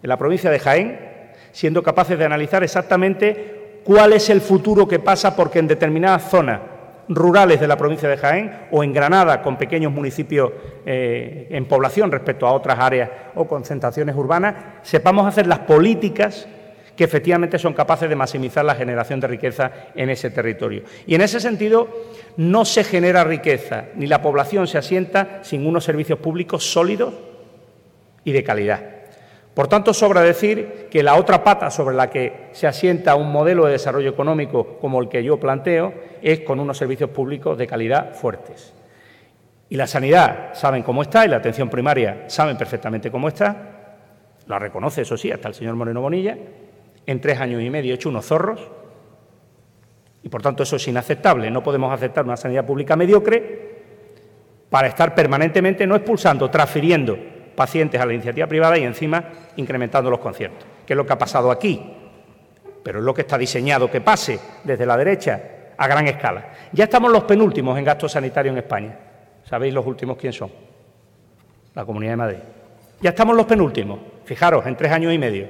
En la provincia de Jaén, siendo capaces de analizar exactamente cuál es el futuro que pasa porque en determinadas zonas rurales de la provincia de Jaén o en Granada con pequeños municipios eh, en población respecto a otras áreas o concentraciones urbanas, sepamos hacer las políticas que efectivamente son capaces de maximizar la generación de riqueza en ese territorio. Y en ese sentido, no se genera riqueza ni la población se asienta sin unos servicios públicos sólidos y de calidad. Por tanto, sobra decir que la otra pata sobre la que se asienta un modelo de desarrollo económico como el que yo planteo es con unos servicios públicos de calidad fuertes. Y la sanidad saben cómo está y la atención primaria saben perfectamente cómo está, la reconoce, eso sí, hasta el señor Moreno Bonilla, en tres años y medio hecho unos zorros, y por tanto eso es inaceptable. No podemos aceptar una sanidad pública mediocre para estar permanentemente no expulsando, transfiriendo pacientes a la iniciativa privada y encima incrementando los conciertos, que es lo que ha pasado aquí, pero es lo que está diseñado que pase desde la derecha a gran escala. Ya estamos los penúltimos en gasto sanitario en España. ¿Sabéis los últimos quién son? La Comunidad de Madrid. Ya estamos los penúltimos. Fijaros, en tres años y medio.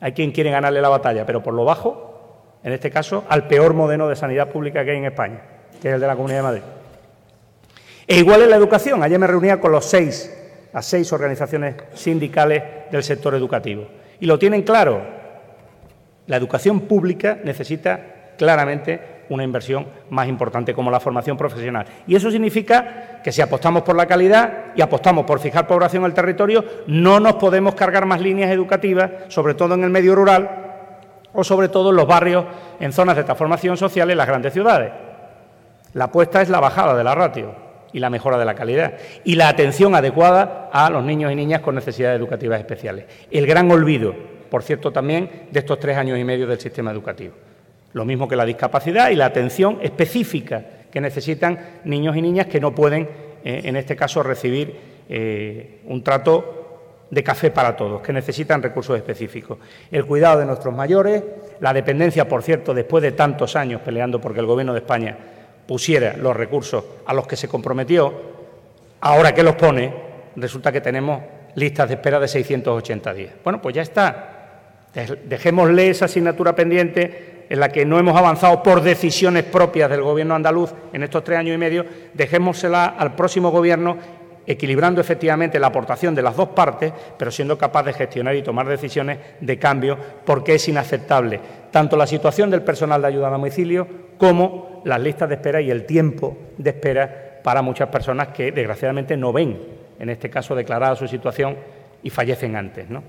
Hay quien quiere ganarle la batalla, pero por lo bajo, en este caso, al peor modelo de sanidad pública que hay en España, que es el de la Comunidad de Madrid. E igual en la educación. Ayer me reunía con los seis a seis organizaciones sindicales del sector educativo. Y lo tienen claro, la educación pública necesita claramente una inversión más importante como la formación profesional. Y eso significa que si apostamos por la calidad y apostamos por fijar población en el territorio, no nos podemos cargar más líneas educativas, sobre todo en el medio rural o sobre todo en los barrios, en zonas de transformación social en las grandes ciudades. La apuesta es la bajada de la ratio y la mejora de la calidad y la atención adecuada a los niños y niñas con necesidades educativas especiales. El gran olvido, por cierto, también de estos tres años y medio del sistema educativo. Lo mismo que la discapacidad y la atención específica que necesitan niños y niñas que no pueden, eh, en este caso, recibir eh, un trato de café para todos, que necesitan recursos específicos. El cuidado de nuestros mayores, la dependencia, por cierto, después de tantos años peleando porque el Gobierno de España pusiera los recursos a los que se comprometió, ahora que los pone, resulta que tenemos listas de espera de 680 días. Bueno, pues ya está. Dejémosle esa asignatura pendiente en la que no hemos avanzado por decisiones propias del Gobierno andaluz en estos tres años y medio, dejémosela al próximo Gobierno equilibrando efectivamente la aportación de las dos partes, pero siendo capaz de gestionar y tomar decisiones de cambio, porque es inaceptable tanto la situación del personal de ayuda a domicilio como las listas de espera y el tiempo de espera para muchas personas que desgraciadamente no ven, en este caso, declarada su situación y fallecen antes. ¿no?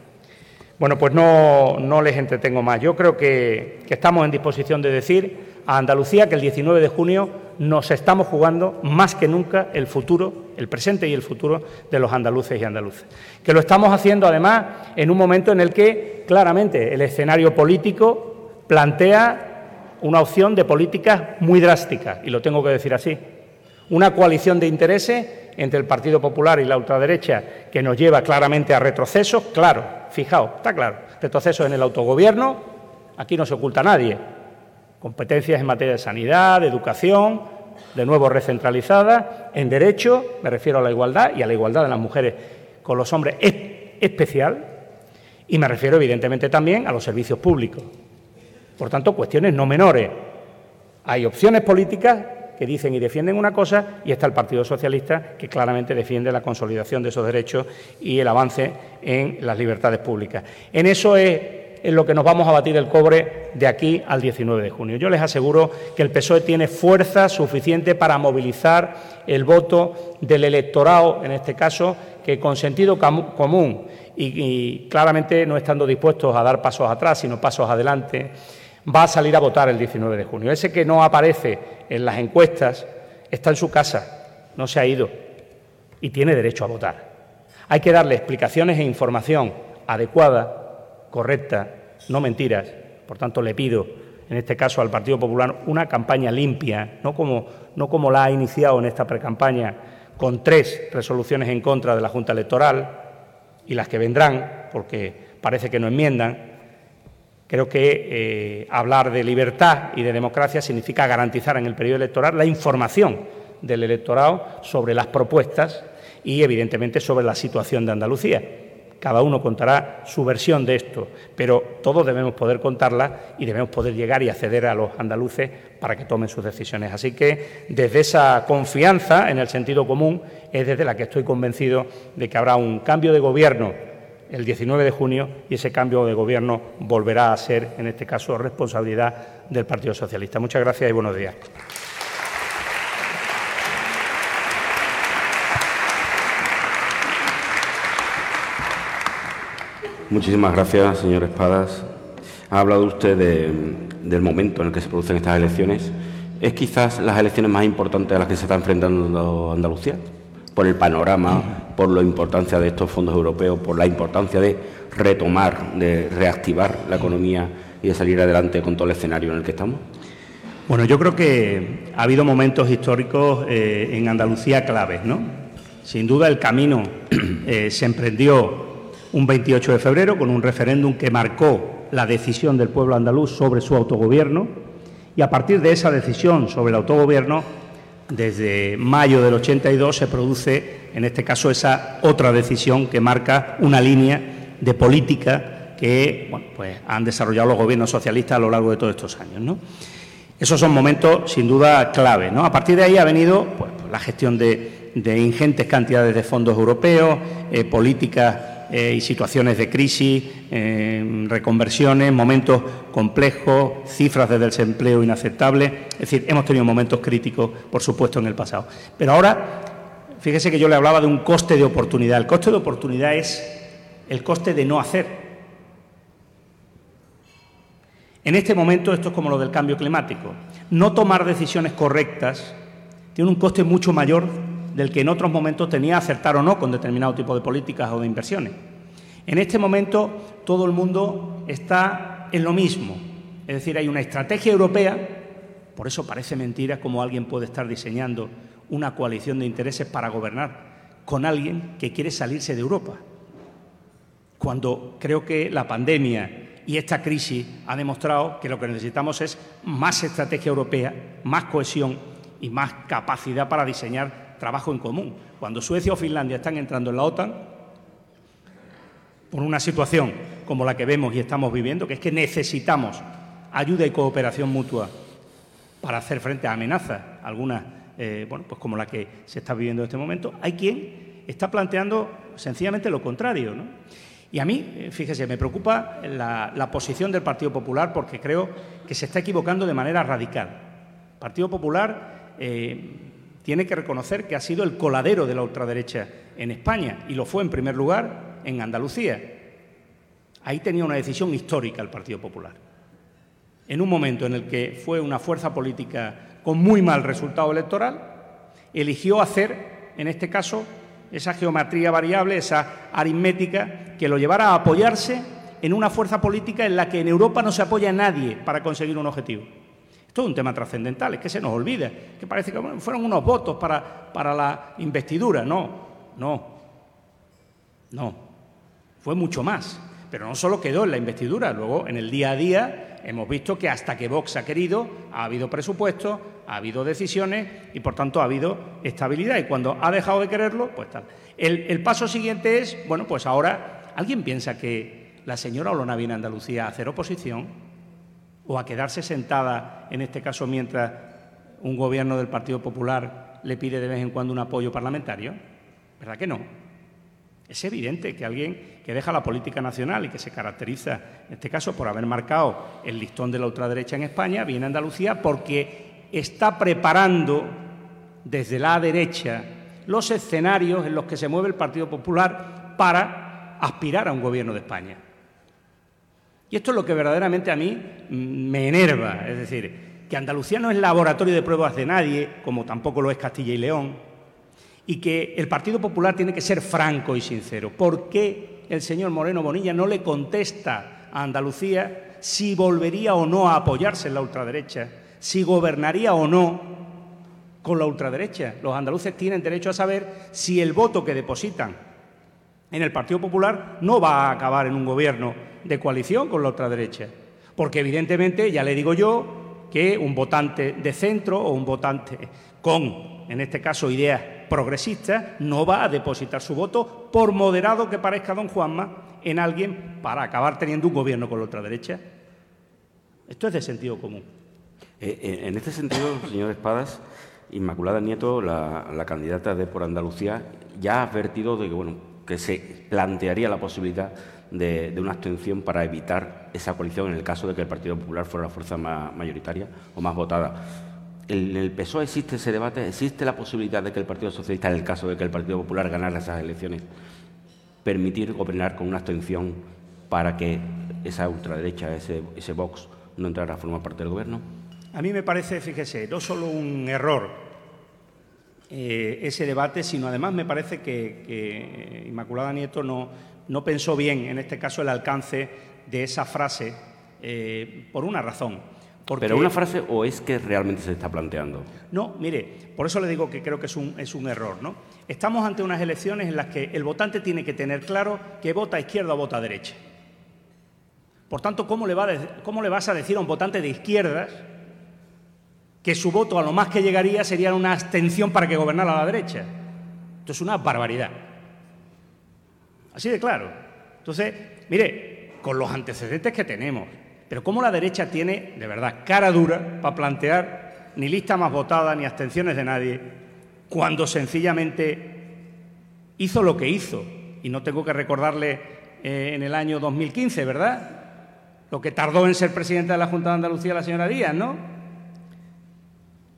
Bueno, pues no, no, les entretengo más. Yo creo que, que estamos en disposición de decir a Andalucía que el 19 de junio nos estamos jugando más que nunca el futuro, el presente y el futuro de los andaluces y andaluces. Que lo estamos haciendo además en un momento en el que claramente el escenario político plantea una opción de políticas muy drástica, y lo tengo que decir así. Una coalición de intereses entre el Partido Popular y la ultraderecha que nos lleva claramente a retrocesos, claro, fijaos, está claro, retrocesos en el autogobierno, aquí no se oculta nadie, competencias en materia de sanidad, de educación, de nuevo recentralizada, en derecho, me refiero a la igualdad y a la igualdad de las mujeres con los hombres es especial, y me refiero evidentemente también a los servicios públicos. Por tanto, cuestiones no menores. Hay opciones políticas que dicen y defienden una cosa y está el Partido Socialista que claramente defiende la consolidación de esos derechos y el avance en las libertades públicas. En eso es en lo que nos vamos a batir el cobre de aquí al 19 de junio. Yo les aseguro que el PSOE tiene fuerza suficiente para movilizar el voto del electorado, en este caso, que con sentido común y, claramente no estando dispuestos a dar pasos atrás, sino pasos adelante, va a salir a votar el 19 de junio. Ese que no aparece en las encuestas está en su casa, no se ha ido y tiene derecho a votar. Hay que darle explicaciones e información adecuada correcta, no mentiras. Por tanto, le pido en este caso al Partido Popular, una campaña limpia, no como, no como la ha iniciado en esta precampaña, con tres resoluciones en contra de la Junta Electoral y las que vendrán, porque parece que no enmiendan, Creo que eh, hablar de libertad y de democracia significa garantizar en el periodo electoral la información del electorado sobre las propuestas y, evidentemente, sobre la situación de Andalucía. Cada uno contará su versión de esto, pero todos debemos poder contarla y debemos poder llegar y acceder a los andaluces para que tomen sus decisiones. Así que desde esa confianza en el sentido común es desde la que estoy convencido de que habrá un cambio de gobierno el 19 de junio y ese cambio de gobierno volverá a ser, en este caso, responsabilidad del Partido Socialista. Muchas gracias y buenos días. Muchísimas gracias, señor Espadas. Ha hablado usted del momento en el que se producen estas elecciones. ¿Es quizás las elecciones más importantes a las que se está enfrentando Andalucía? por el panorama, por la importancia de estos fondos europeos, por la importancia de retomar, de reactivar la economía y de salir adelante con todo el escenario en el que estamos? Bueno, yo creo que ha habido momentos históricos eh, en Andalucía claves, ¿no? Sin duda el camino eh, se emprendió un 28 de febrero con un referéndum que marcó la decisión del pueblo andaluz sobre su autogobierno y a partir de esa decisión sobre el autogobierno desde mayo del 82 se produce, en este caso, esa otra decisión que marca una línea de política que pues han desarrollado los gobiernos socialistas a lo largo de todos estos años. ¿no? Esos son momentos, sin duda, clave. ¿no? A partir de ahí ha venido pues, la gestión de, ingentes cantidades de fondos europeos, eh, políticas eh, y situaciones de crisis, eh, reconversiones, momentos complejos, cifras de desempleo inaceptables. Es decir, hemos tenido momentos críticos, por supuesto, en el pasado. Pero ahora, fíjese que yo le hablaba de un coste de oportunidad. El coste de oportunidad es el coste de no hacer. En este momento esto es como lo del cambio climático. No tomar decisiones correctas tiene un coste mucho mayor del que en otros momentos tenía acertar o no con determinado tipo de políticas o de inversiones. En este momento todo el mundo está en lo mismo, es decir, hay una estrategia europea, por eso parece mentira cómo alguien puede estar diseñando una coalición de intereses para gobernar con alguien que quiere salirse de Europa, cuando creo que la pandemia y esta crisis ha demostrado que lo que necesitamos es más estrategia europea, más cohesión y más capacidad para diseñar trabajo en común. Cuando Suecia o Finlandia están entrando en la OTAN, por una situación como la que vemos y estamos viviendo, que es que necesitamos ayuda y cooperación mutua para hacer frente a amenazas, algunas, eh, bueno, pues como la que se está viviendo en este momento, hay quien está planteando sencillamente lo contrario. Y a mí, eh, fíjese, me preocupa la, posición del Partido Popular porque creo que se está equivocando de manera radical. Partido Popular eh, tiene que reconocer que ha sido el coladero de la ultraderecha en España y lo fue en primer lugar en Andalucía. Ahí tenía una decisión histórica el Partido Popular. En un momento en el que fue una fuerza política con muy mal resultado electoral, eligió hacer, en este caso, esa geometría variable, esa aritmética, que lo llevara a apoyarse en una fuerza política en la que en Europa no se apoya nadie para conseguir un objetivo. Todo un tema trascendental, es que se nos olvida, que parece que fueron unos votos para, para la investidura. No, no, no. Fue mucho más. Pero no solo quedó en la investidura, luego en el día a día hemos visto que hasta que Vox ha querido, ha habido presupuesto, ha habido decisiones y por tanto ha habido estabilidad. Y cuando ha dejado de quererlo, pues tal. El, el paso siguiente es, bueno, pues ahora, ¿alguien piensa que la señora Olona viene a Andalucía a hacer oposición? O a quedarse sentada, en este caso mientras un gobierno del Partido Popular le pide de vez en cuando un apoyo parlamentario? ¿Verdad que no? Es evidente que alguien que deja la política nacional y que se caracteriza, en este caso, por haber marcado el listón de la ultraderecha en España, viene a Andalucía porque está preparando desde la derecha los escenarios en los que se mueve el Partido Popular para aspirar a un gobierno de España. Y esto es lo que verdaderamente a mí me enerva, es decir, que Andalucía no es laboratorio de pruebas de nadie, como tampoco lo es Castilla y León, y que el Partido Popular tiene que ser franco y sincero. ¿Por qué el señor Moreno Bonilla no le contesta a Andalucía si volvería o no a apoyarse en la ultraderecha, si gobernaría o no con la ultraderecha. Los andaluces tienen derecho a saber si el voto que depositan en el Partido Popular no va a acabar en un gobierno de coalición con la ultraderecha. Porque evidentemente, ya le digo yo, que un votante de centro o un votante con, en este caso, ideas progresistas, no va a depositar su voto, por moderado que parezca don Juanma, en alguien para acabar teniendo un gobierno con la ultraderecha. Esto es de sentido común. Eh, eh, en este sentido, señor Espadas, Inmaculada Nieto, la, candidata de por Andalucía, ya ha advertido de que, bueno, que se plantearía la posibilidad de, una abstención para evitar esa coalición en el caso de que el Partido Popular fuera la fuerza mayoritaria o más votada. ¿En el PSOE existe ese debate? ¿Existe la posibilidad de que el Partido Socialista, en el caso de que el Partido Popular ganara esas elecciones, permitir gobernar con una abstención para que esa ultraderecha, ese, ese Vox, no entrara a formar parte del Gobierno? A mí me parece, fíjese, no solo un error eh, ese debate, sino además me parece que, Inmaculada Nieto no, no, pensó bien, en este caso, el alcance de esa frase eh, por una razón. ¿Pero una frase o es que realmente se está planteando? No, mire, por eso le digo que creo que es un, es un error. ¿no? Estamos ante unas elecciones en las que el votante tiene que tener claro que vota a izquierda o vota a derecha. Por tanto, ¿cómo le, va ¿cómo le vas a decir a un votante de izquierdas que su voto a lo más que llegaría sería una abstención para que gobernara a la derecha. Esto es una barbaridad. Así de claro. Entonces, mire, con los antecedentes que tenemos, pero cómo la derecha tiene, de verdad, cara dura para plantear ni lista más votada ni abstenciones de nadie, cuando sencillamente hizo lo que hizo. Y no tengo que recordarle eh, en el año 2015, ¿verdad? Lo que tardó en ser presidenta de la Junta de Andalucía la señora Díaz, ¿no?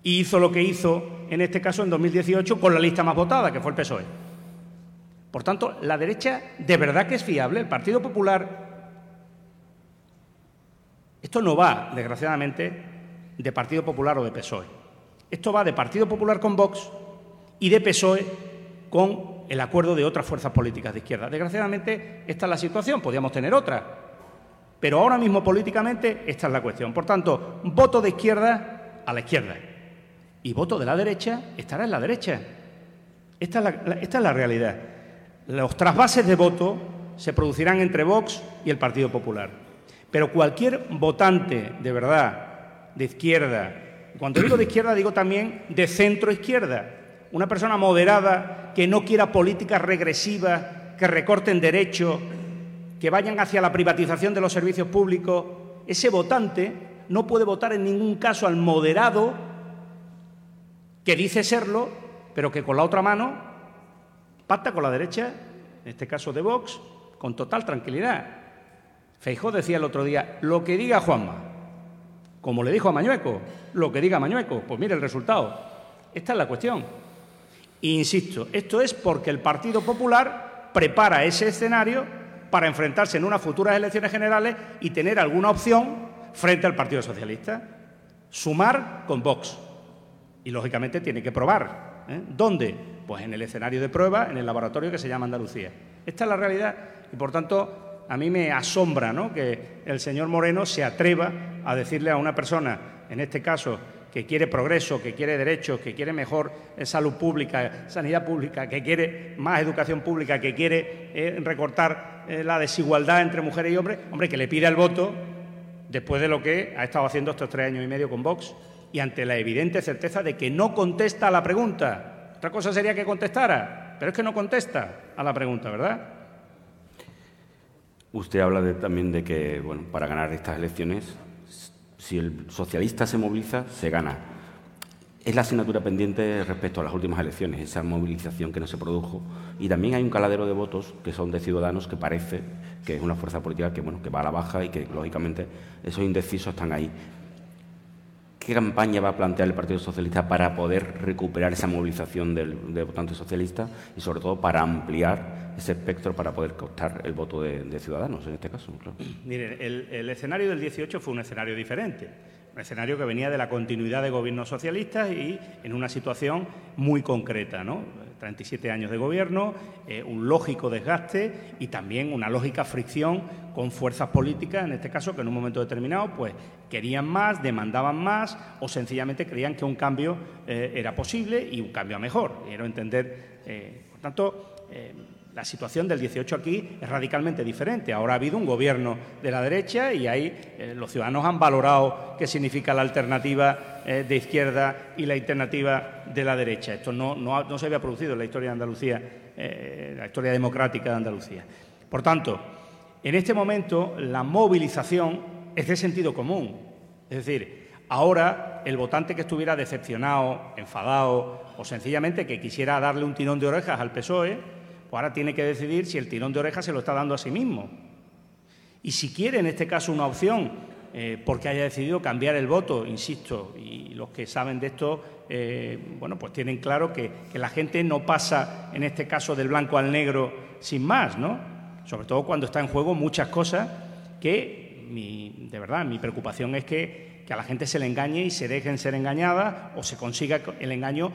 y hizo lo que hizo, en este caso en 2018, con la lista más votada, que fue el PSOE. Por tanto, la derecha de verdad que es fiable. El Partido Popular. Esto no va, desgraciadamente, de Partido Popular o de PSOE. Esto va de Partido Popular con Vox y de PSOE con el acuerdo de otras fuerzas políticas de izquierda. Desgraciadamente, esta es la situación. Podríamos tener otra. Pero ahora mismo, políticamente, esta es la cuestión. Por tanto, voto de izquierda a la izquierda y voto de la derecha estará en la derecha. Esta es la, realidad. Los trasvases de voto se producirán entre Vox y el Partido Popular. Pero cualquier votante de verdad, de izquierda, cuando digo de izquierda digo también de centro izquierda, una persona moderada que no quiera políticas regresivas, que recorten derechos, que vayan hacia la privatización de los servicios públicos, ese votante no puede votar en ningún caso al moderado que dice serlo, pero que con la otra mano pacta con la derecha, en este caso de Vox, con total tranquilidad. Feijó decía el otro día, lo que diga Juanma, como le dijo a Mañueco, lo que diga Mañueco, pues mire el resultado. Esta es la cuestión. insisto, esto es porque el Partido Popular prepara ese escenario para enfrentarse en unas futuras elecciones generales y tener alguna opción frente al Partido Socialista. Sumar con Vox y lógicamente tiene que probar. ¿eh? ¿Dónde? Pues en el escenario de prueba, en el laboratorio que se llama Andalucía. Esta es la realidad y por tanto a mí me asombra ¿no? que el señor Moreno se atreva a decirle a una persona, en este caso, que quiere progreso, que quiere derechos, que quiere mejor eh, salud pública, sanidad pública, que quiere más educación pública, que quiere eh, recortar la desigualdad entre mujeres y hombres, hombre, que le pida el voto después de lo que ha estado haciendo estos tres años y medio con Vox y ante la evidente certeza de que no contesta a la pregunta. Otra cosa sería que contestara, pero es que no contesta a la pregunta, ¿verdad? Usted habla también de que, bueno, para ganar estas elecciones, si el socialista se moviliza, se gana. Es la asignatura pendiente respecto a las últimas elecciones, esa movilización que no se produjo. Y también hay un caladero de votos que son de ciudadanos que parece que es una fuerza política que, bueno, que va a la baja y que, lógicamente, esos indecisos están ahí. ¿Qué campaña va a plantear el Partido Socialista para poder recuperar esa movilización del, de votantes socialistas y, sobre todo, para ampliar ese espectro para poder costar el voto de, ciudadanos, en este caso? Mire, el, escenario del 18 fue un escenario diferente. Un escenario que venía de la continuidad de gobiernos socialistas y en una situación muy concreta. ¿no? 37 años de gobierno, eh, un lógico desgaste y también una lógica fricción con fuerzas políticas, en este caso, que en un momento determinado pues querían más, demandaban más o sencillamente creían que un cambio eh, era posible y un cambio a mejor. Quiero entender, eh, por tanto, la situación del 18 aquí es radicalmente diferente. Ahora ha habido un gobierno de la derecha y ahí eh, los ciudadanos han valorado qué significa la alternativa eh, de izquierda y la alternativa de la derecha. Esto no, no, se había producido en la historia de Andalucía, eh, la historia democrática de Andalucía. Por tanto, en este momento la movilización es de sentido común. Es decir, ahora el votante que estuviera decepcionado, enfadado o sencillamente que quisiera darle un tirón de orejas al PSOE, pues ahora tiene que decidir si el tirón de orejas se lo está dando a sí mismo. Y si quiere, en este caso, una opción, eh, porque haya decidido cambiar el voto, insisto, y los que saben de esto, eh, bueno, pues tienen claro que, la gente no pasa, en este caso, del blanco al negro sin más, ¿no? Sobre todo cuando está en juego muchas cosas que, de verdad, mi preocupación es que, que a la gente se le engañe y se dejen ser engañadas o se consiga el engaño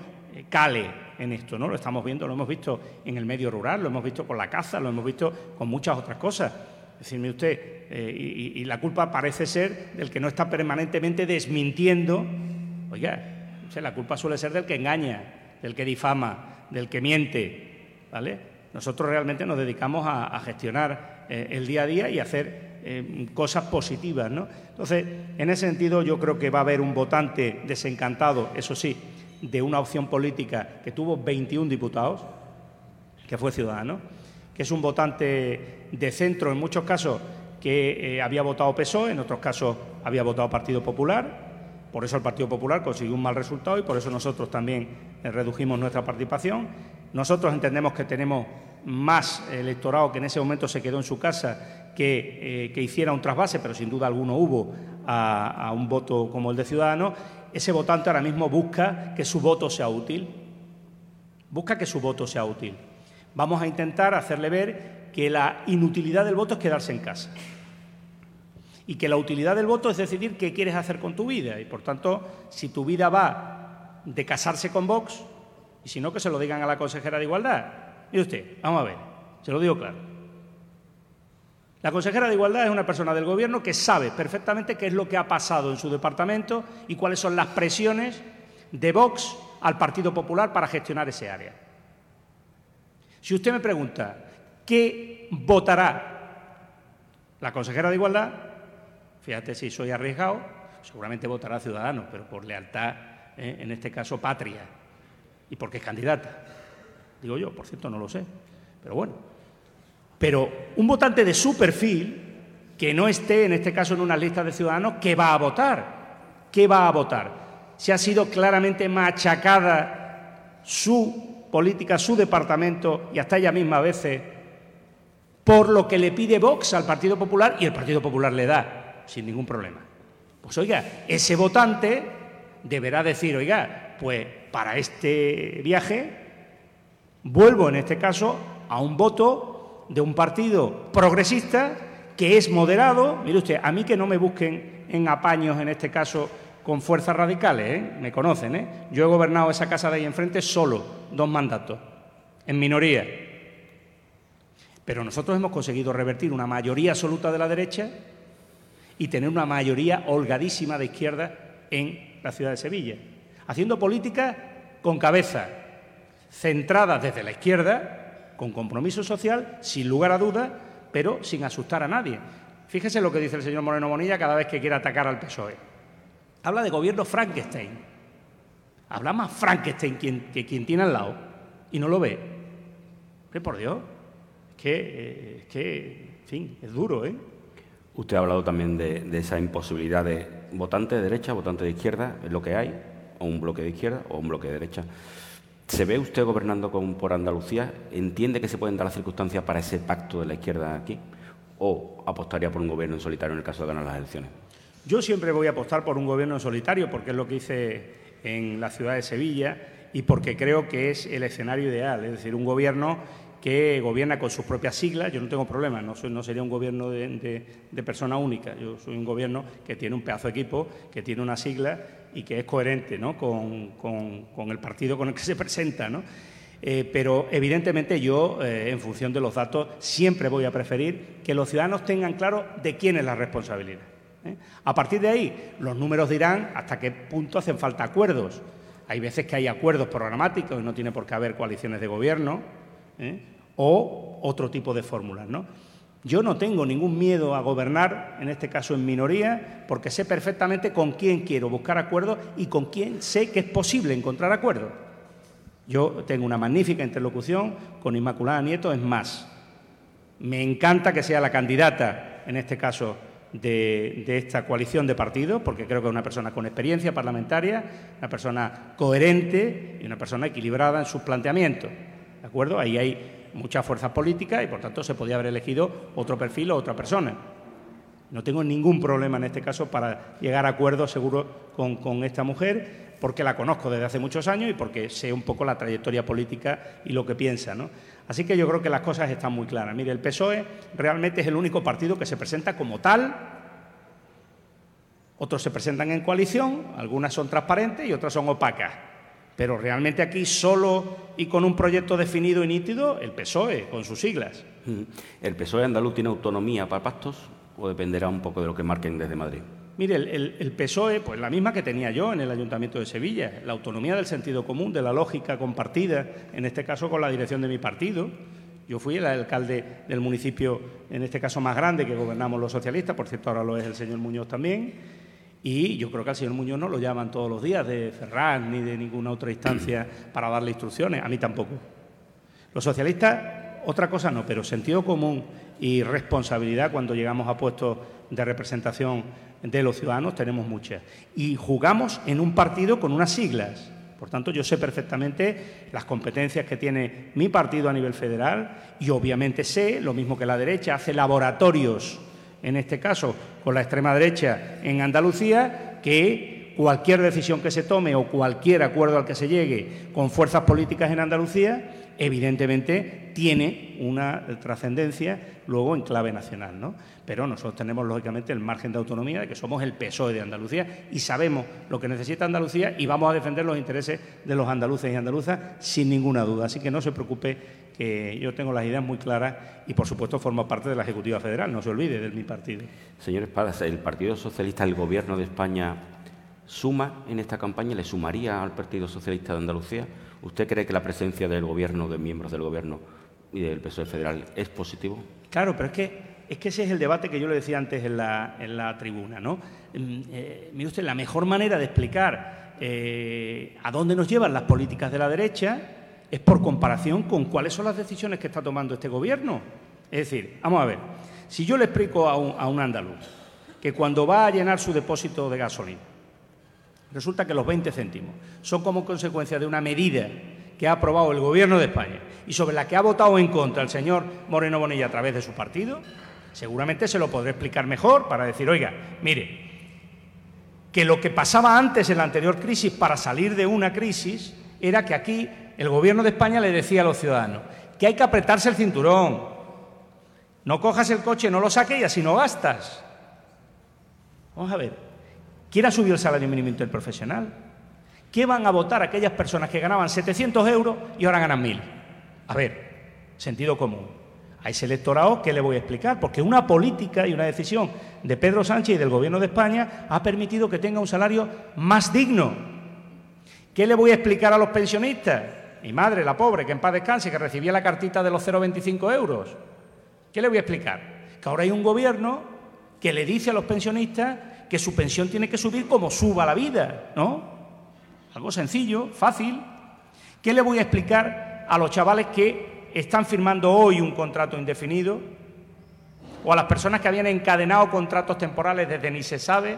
cale en esto, ¿no? Lo estamos viendo, lo hemos visto en el medio rural, lo hemos visto con la caza, lo hemos visto con muchas otras cosas. Decirme usted, eh, y, la culpa parece ser del que no está permanentemente desmintiendo. Oiga, la culpa suele ser del que engaña, del que difama, del que miente, ¿vale? Nosotros realmente nos dedicamos a, gestionar eh, el día a día y hacer cosas positivas, ¿no? Entonces, en ese sentido, yo creo que va a haber un votante desencantado, eso sí, de una opción política que tuvo 21 diputados, que fue Ciudadano, que es un votante de centro en muchos casos que eh, había votado PSOE, en otros casos había votado Partido Popular, por eso el Partido Popular consiguió un mal resultado y por eso nosotros también eh, redujimos nuestra participación. Nosotros entendemos que tenemos más electorado que en ese momento se quedó en su casa que, eh, que hiciera un trasvase, pero sin duda alguno hubo a un voto como el de Ciudadanos ese votante ahora mismo busca que su voto sea útil. Busca que su voto sea útil. Vamos a intentar hacerle ver que la inutilidad del voto es quedarse en casa. Y que la utilidad del voto es decidir qué quieres hacer con tu vida. Y por tanto, si tu vida va de casarse con Vox, y si no, que se lo digan a la consejera de Igualdad. Mire usted, vamos a ver, se lo digo claro. La consejera de Igualdad es una persona del Gobierno que sabe perfectamente qué es lo que ha pasado en su departamento y cuáles son las presiones de Vox al Partido Popular para gestionar ese área. Si usted me pregunta qué votará la consejera de Igualdad, fíjate si soy arriesgado, seguramente votará Ciudadanos, pero por lealtad, ¿eh? en este caso, patria, y porque es candidata. Digo yo, por cierto, no lo sé, pero bueno. Pero un votante de su perfil, que no esté en este caso en una lista de ciudadanos, ¿qué va a votar? ¿Qué va a votar? Si ha sido claramente machacada su política, su departamento y hasta ella misma a veces por lo que le pide Vox al Partido Popular y el Partido Popular le da sin ningún problema. Pues oiga, ese votante deberá decir, oiga, pues para este viaje vuelvo en este caso a un voto de un partido progresista que es moderado. Mire usted, a mí que no me busquen en apaños, en este caso, con fuerzas radicales, ¿eh? me conocen, ¿eh? Yo he gobernado esa casa de ahí enfrente solo, dos mandatos, en minoría. Pero nosotros hemos conseguido revertir una mayoría absoluta de la derecha y tener una mayoría holgadísima de izquierda en la ciudad de Sevilla, haciendo políticas con cabeza, centradas desde la izquierda, con compromiso social, sin lugar a dudas, pero sin asustar a nadie. Fíjese lo que dice el señor Moreno Bonilla cada vez que quiere atacar al PSOE. Habla de gobierno Frankenstein. Habla más Frankenstein que quien tiene al lado y no lo ve. ¿Qué por Dios? Es que, eh, es que, en fin, es duro, ¿eh? Usted ha hablado también de, de, esa imposibilidad de votante de derecha, votante de izquierda, es lo que hay, o un bloque de izquierda o un bloque de derecha. ¿Se ve usted gobernando por Andalucía? ¿Entiende que se pueden dar las circunstancias para ese pacto de la izquierda aquí? ¿O apostaría por un gobierno en solitario en el caso de ganar las elecciones? Yo siempre voy a apostar por un gobierno en solitario porque es lo que hice en la ciudad de Sevilla y porque creo que es el escenario ideal, es decir, un gobierno que gobierna con sus propias siglas. Yo no tengo problema, no, sería un gobierno de, persona única. Yo soy un gobierno que tiene un pedazo de equipo, que tiene una sigla y que es coherente ¿no? con, el partido con el que se presenta. ¿no? Eh, pero evidentemente yo, eh, en función de los datos, siempre voy a preferir que los ciudadanos tengan claro de quién es la responsabilidad. ¿eh? A partir de ahí, los números dirán hasta qué punto hacen falta acuerdos. Hay veces que hay acuerdos programáticos y no tiene por qué haber coaliciones de gobierno o otro tipo de fórmulas. ¿no? Yo no tengo ningún miedo a gobernar, en este caso en minoría, porque sé perfectamente con quién quiero buscar acuerdos y con quién sé que es posible encontrar acuerdos. Yo tengo una magnífica interlocución con Inmaculada Nieto, es más, me encanta que sea la candidata, en este caso, de, esta coalición de partidos, porque creo que es una persona con experiencia parlamentaria, una persona coherente y una persona equilibrada en sus planteamientos. ¿De acuerdo? Ahí hay muchas fuerzas políticas y, por tanto, se podía haber elegido otro perfil o otra persona. No tengo ningún problema en este caso para llegar a acuerdos seguro con, esta mujer porque la conozco desde hace muchos años y porque sé un poco la trayectoria política y lo que piensa. ¿no? Así que yo creo que las cosas están muy claras. Mire, el PSOE realmente es el único partido que se presenta como tal. Otros se presentan en coalición, algunas son transparentes y otras son opacas. Pero realmente aquí solo y con un proyecto definido y nítido, el PSOE, con sus siglas. Mm. ¿El PSOE andaluz tiene autonomía para pactos o dependerá un poco de lo que marquen desde Madrid? Mire, el, PSOE, pues la misma que tenía yo en el Ayuntamiento de Sevilla, la autonomía del sentido común, de la lógica compartida, en este caso con la dirección de mi partido. Yo fui el alcalde del municipio, en este caso más grande, que gobernamos los socialistas, por cierto, ahora lo es el señor Muñoz también. Y yo creo que al señor Muñoz no lo llaman todos los días de Ferran ni de ninguna otra instancia para darle instrucciones, a mí tampoco. Los socialistas, otra cosa no, pero sentido común y responsabilidad cuando llegamos a puestos de representación de los ciudadanos tenemos muchas. Y jugamos en un partido con unas siglas. Por tanto, yo sé perfectamente las competencias que tiene mi partido a nivel federal y obviamente sé, lo mismo que la derecha, hace laboratorios, en este caso con la extrema derecha en Andalucía, que cualquier decisión que se tome o cualquier acuerdo al que se llegue con fuerzas políticas en Andalucía evidentemente tiene una trascendencia luego en clave nacional. ¿no? Pero nosotros tenemos, lógicamente, el margen de autonomía de que somos el PSOE de Andalucía y sabemos lo que necesita Andalucía y vamos a defender los intereses de los andaluces y andaluzas sin ninguna duda. Así que no se preocupe que yo tengo las ideas muy claras y, por supuesto, formo parte de la Ejecutiva Federal, no se olvide de mi partido. Señor Espadas, ¿el Partido Socialista, el Gobierno de España, suma en esta campaña? ¿Le sumaría al Partido Socialista de Andalucía? ¿Usted cree que la presencia del Gobierno, de miembros del Gobierno y del PSOE federal es positivo? Claro, pero es que es que ese es el debate que yo le decía antes en la, en la tribuna. ¿no? Mm, eh, mire usted, la mejor manera de explicar eh, a dónde nos llevan las políticas de la derecha es por comparación con cuáles son las decisiones que está tomando este gobierno. Es decir, vamos a ver, si yo le explico a un, a un andaluz que cuando va a llenar su depósito de gasolina, Resulta que los 20 céntimos son como consecuencia de una medida que ha aprobado el Gobierno de España y sobre la que ha votado en contra el señor Moreno Bonilla a través de su partido, seguramente se lo podré explicar mejor para decir, oiga, mire, que lo que pasaba antes en la anterior crisis para salir de una crisis era que aquí el Gobierno de España le decía a los ciudadanos que hay que apretarse el cinturón, no cojas el coche, no lo saques y así no gastas. Vamos a ver, ¿Quién ha subido el salario mínimo interprofesional? ¿Qué van a votar aquellas personas que ganaban 700 euros y ahora ganan 1.000? A ver, sentido común. A ese electorado, ¿qué le voy a explicar? Porque una política y una decisión de Pedro Sánchez y del Gobierno de España ha permitido que tenga un salario más digno. ¿Qué le voy a explicar a los pensionistas? Mi madre, la pobre, que en paz descanse, que recibía la cartita de los 0,25 euros. ¿Qué le voy a explicar? Que ahora hay un gobierno que le dice a los pensionistas que su pensión tiene que subir como suba la vida, ¿no? Algo sencillo, fácil. ¿Qué le voy a explicar a los chavales que están firmando hoy un contrato indefinido? O a las personas que habían encadenado contratos temporales desde ni se sabe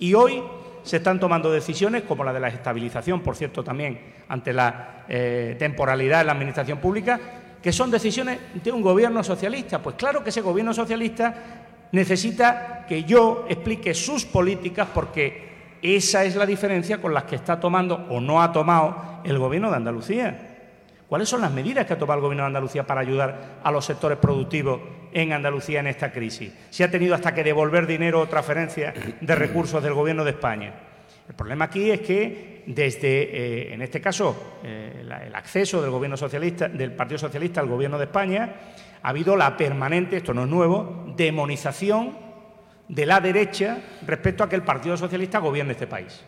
y hoy se están tomando decisiones como la de la estabilización, por cierto, también ante la eh, temporalidad en la administración pública, que son decisiones de un gobierno socialista. Pues claro que ese gobierno socialista necesita que yo explique sus políticas porque esa es la diferencia con las que está tomando o no ha tomado el Gobierno de Andalucía. ¿Cuáles son las medidas que ha tomado el Gobierno de Andalucía para ayudar a los sectores productivos en Andalucía en esta crisis? Si ha tenido hasta que devolver dinero o transferencias de recursos del Gobierno de España. El problema aquí es que desde, eh, en este caso, eh, el acceso del gobierno socialista, del Partido Socialista al gobierno de España, ha habido la permanente, esto no es nuevo, demonización de la derecha respecto a que el Partido Socialista gobierne este país.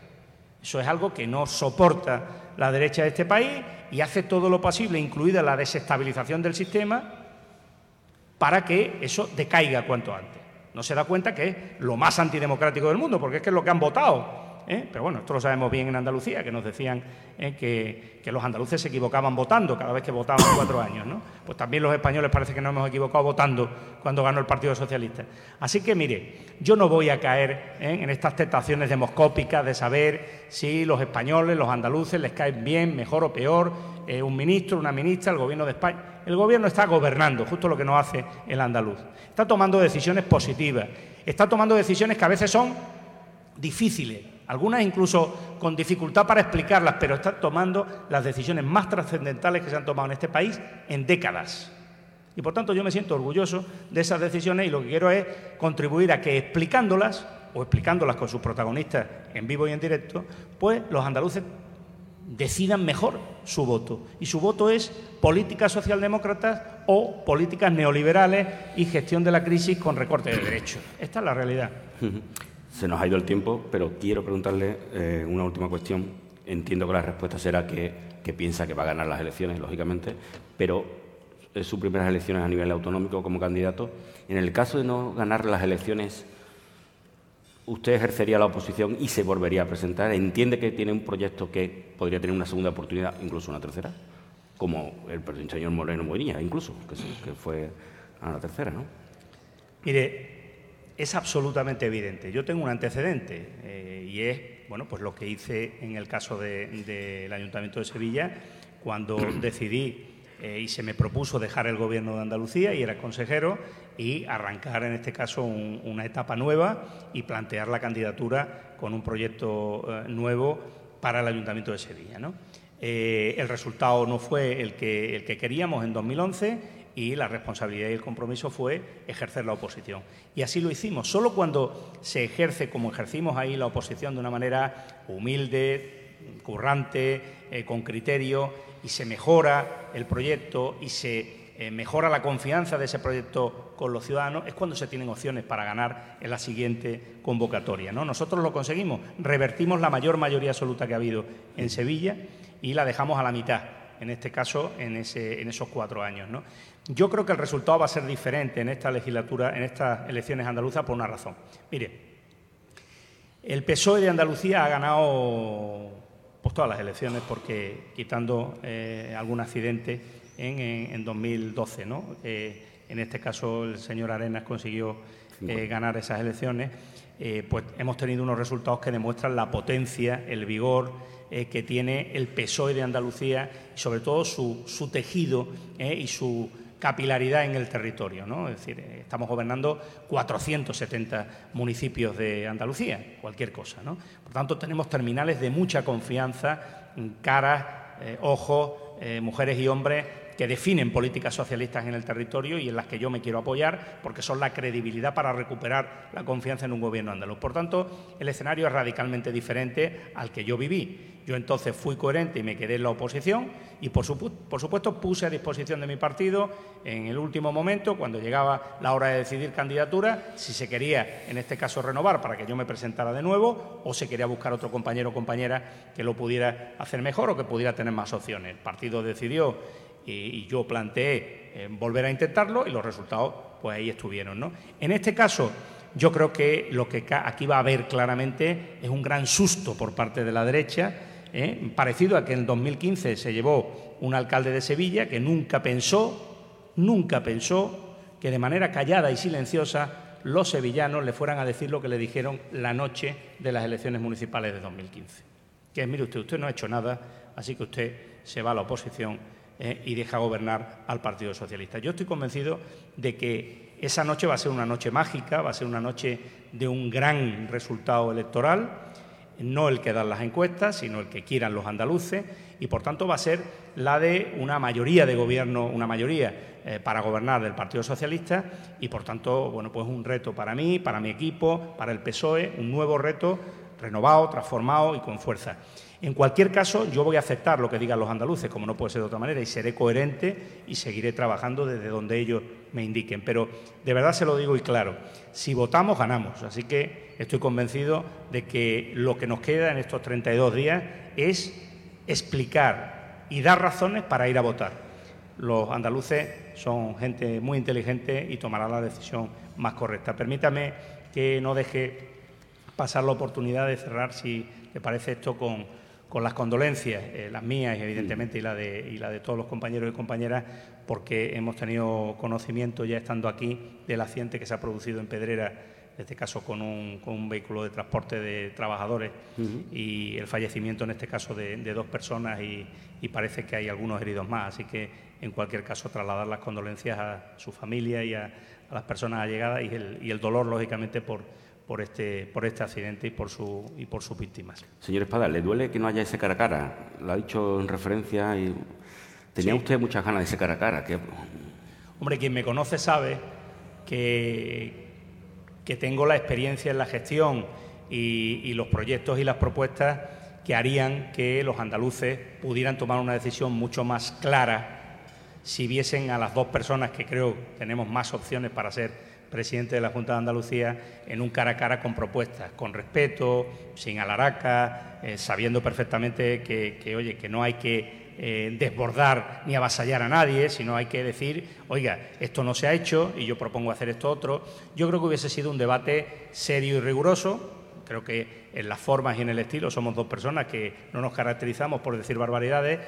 Eso es algo que no soporta la derecha de este país y hace todo lo posible, incluida la desestabilización del sistema, para que eso decaiga cuanto antes. No se da cuenta que es lo más antidemocrático del mundo, porque es que es lo que han votado ¿eh? Pero bueno, esto lo sabemos bien en Andalucía, que nos decían ¿eh? que, los andaluces se equivocaban votando cada vez que votaban cuatro años, ¿no? Pues también los españoles parece que no hemos equivocado votando cuando ganó el Partido Socialista. Así que mire, yo no voy a caer ¿eh? en estas tentaciones demoscópicas de saber si los españoles, los andaluces les caen bien, mejor o peor, un ministro, una ministra, el gobierno de España. El gobierno está gobernando, justo lo que nos hace el andaluz. Está tomando decisiones positivas, está tomando decisiones que a veces son difíciles, algunas incluso con dificultad para explicarlas, pero están tomando las decisiones más trascendentales que se han tomado en este país en décadas. Y por tanto yo me siento orgulloso de esas decisiones y lo que quiero es contribuir a que explicándolas, o explicándolas con sus protagonistas en vivo y en directo, pues los andaluces decidan mejor su voto. Y su voto es políticas socialdemócratas o políticas neoliberales y gestión de la crisis con recorte de derechos. Esta es la realidad. Se nos ha ido el tiempo, pero quiero preguntarle eh, una última cuestión. Entiendo que la respuesta será que, piensa que va a ganar las elecciones, lógicamente, pero es sus primeras elecciones a nivel autonómico como candidato. En el caso de no ganar las elecciones, ¿usted ejercería la oposición y se volvería a presentar? ¿Entiende que tiene un proyecto que podría tener una segunda oportunidad, incluso una tercera? Como el señor Moreno Moinilla, incluso, que, que fue a la tercera, ¿no? Mire, es absolutamente evidente. Yo tengo un antecedente eh, y es bueno, pues lo que hice en el caso del Ayuntamiento de Sevilla cuando decidí eh, y se me propuso dejar el Gobierno de Andalucía y era consejero y arrancar en este caso una etapa nueva y plantear la candidatura con un proyecto eh, nuevo para el Ayuntamiento de Sevilla. el resultado no fue el que, el que queríamos en 2011 y la responsabilidad y el compromiso fue ejercer la oposición. Y así lo hicimos. Solo cuando se ejerce como ejercimos ahí la oposición de una manera humilde, currante, eh, con criterio, y se mejora el proyecto y se eh, mejora la confianza de ese proyecto con los ciudadanos, es cuando se tienen opciones para ganar en la siguiente convocatoria. ¿no? Nosotros lo conseguimos, revertimos la mayor mayoría absoluta que ha habido en Sevilla y la dejamos a la mitad en este caso, en, ese, en esos cuatro años. ¿no? Yo creo que el resultado va a ser diferente en esta legislatura, en estas elecciones andaluzas, por una razón. Mire, el PSOE de Andalucía ha ganado pues, todas las elecciones porque quitando eh, algún accidente en, 2012, ¿no? Eh, en este caso el señor Arenas consiguió eh, ganar esas elecciones, pues hemos tenido unos resultados que demuestran la potencia, el vigor que tiene el PSOE de Andalucía y sobre todo su, su tejido y su capilaridad en el territorio. ¿no? Es decir, eh, estamos gobernando 470 municipios de Andalucía, cualquier cosa. ¿no? Por tanto, tenemos terminales de mucha confianza, caras, eh, ojos, eh, mujeres y hombres que definen políticas socialistas en el territorio y en las que yo me quiero apoyar porque son la credibilidad para recuperar la confianza en un gobierno andaluz. Por tanto, el escenario es radicalmente diferente al que yo viví. Yo entonces fui coherente y me quedé en la oposición y, por, supuesto, puse a disposición de mi partido en el último momento, cuando llegaba la hora de decidir candidatura, si se quería, en este caso, renovar para que yo me presentara de nuevo o se quería buscar otro compañero o compañera que lo pudiera hacer mejor o que pudiera tener más opciones. El partido decidió y, yo planteé eh, volver a intentarlo y los resultados pues ahí estuvieron. ¿no? En este caso, yo creo que lo que aquí va a haber claramente es un gran susto por parte de la derecha, ¿eh? parecido a que en 2015 se llevó un alcalde de Sevilla que nunca pensó, nunca pensó que de manera callada y silenciosa los sevillanos le fueran a decir lo que le dijeron la noche de las elecciones municipales de 2015. Que es, mire usted, usted no ha hecho nada, así que usted se va a la oposición eh, y deja gobernar al Partido Socialista. Yo estoy convencido de que esa noche va a ser una noche mágica, va a ser una noche de un gran resultado electoral, no el que dan las encuestas, sino el que quieran los andaluces, y por tanto va a ser la de una mayoría de gobierno, una mayoría eh, para gobernar del Partido Socialista, y por tanto, bueno, pues un reto para mí, para mi equipo, para el PSOE, un nuevo reto renovado, transformado y con fuerza. En cualquier caso, yo voy a aceptar lo que digan los andaluces, como no puede ser de otra manera, y seré coherente y seguiré trabajando desde donde ellos me indiquen. Pero de verdad se lo digo y claro, si votamos, ganamos. Así que estoy convencido de que lo que nos queda en estos 32 días es explicar y dar razones para ir a votar. Los andaluces son gente muy inteligente y tomarán la decisión más correcta. Permítame que no deje pasar la oportunidad de cerrar, si le parece esto, con, las condolencias, eh, las mías evidentemente y la, de, y la de todos los compañeros y compañeras, porque hemos tenido conocimiento ya estando aquí del accidente que se ha producido en Pedrera, en este caso con un, vehículo de transporte de trabajadores y el fallecimiento en este caso de, dos personas y, parece que hay algunos heridos más. Así que en cualquier caso trasladar las condolencias a su familia y a, las personas allegadas y el, y el dolor, lógicamente, por por este, por este accidente y por, su, y por sus víctimas. Señor Espada, ¿le duele que no haya ese cara a cara? Lo ha dicho en referencia y tenía usted muchas ganas de ese cara a cara. Hombre, quien me conoce sabe que, que tengo la experiencia en la gestión y, y los proyectos y las propuestas que harían que los andaluces pudieran tomar una decisión mucho más clara si viesen a las dos personas que creo tenemos más opciones para ser presidente de la Junta de Andalucía, en un cara a cara con propuestas, con respeto, sin alaraca, eh, sabiendo perfectamente que, oye, que no hay que eh, desbordar ni avasallar a nadie, sino hay que decir, oiga, esto no se ha hecho y yo propongo hacer esto otro. Yo creo que hubiese sido un debate serio y riguroso. Creo que en las formas y en el estilo somos dos personas que no nos caracterizamos por decir barbaridades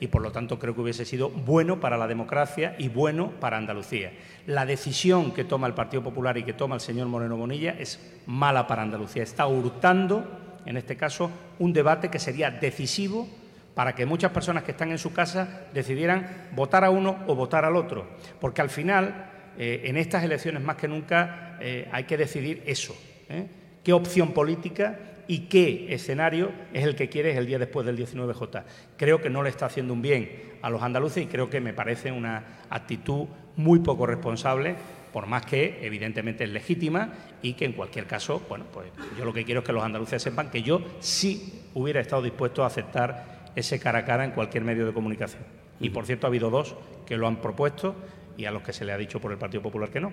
y por lo tanto creo que hubiese sido bueno para la democracia y bueno para Andalucía. La decisión que toma el Partido Popular y que toma el señor Moreno Bonilla es mala para Andalucía. Está hurtando, en este caso, un debate que sería decisivo para que muchas personas que están en su casa decidieran votar a uno o votar al otro. Porque al final, eh, en estas elecciones más que nunca, eh, hay que decidir eso. ¿eh? ¿Qué opción política y qué escenario es el que quieres el día después del 19J. Creo que no le está haciendo un bien a los andaluces y creo que me parece una actitud muy poco responsable, por más que evidentemente es legítima y que en cualquier caso, bueno, pues yo lo que quiero es que los andaluces sepan que yo sí hubiera estado dispuesto a aceptar ese cara a cara en cualquier medio de comunicación. Y por cierto, ha habido dos que lo han propuesto y a los que se le ha dicho por el Partido Popular que no.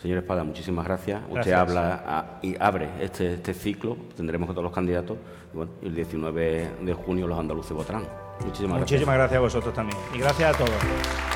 Señor Espada, muchísimas gracias. Usted habla ah, y abre este, este, ciclo, tendremos a todos los candidatos y bueno, el 19 de junio los andaluces votarán. Muchísimas, Muchísimas gracias. a vosotros también y gracias a todos.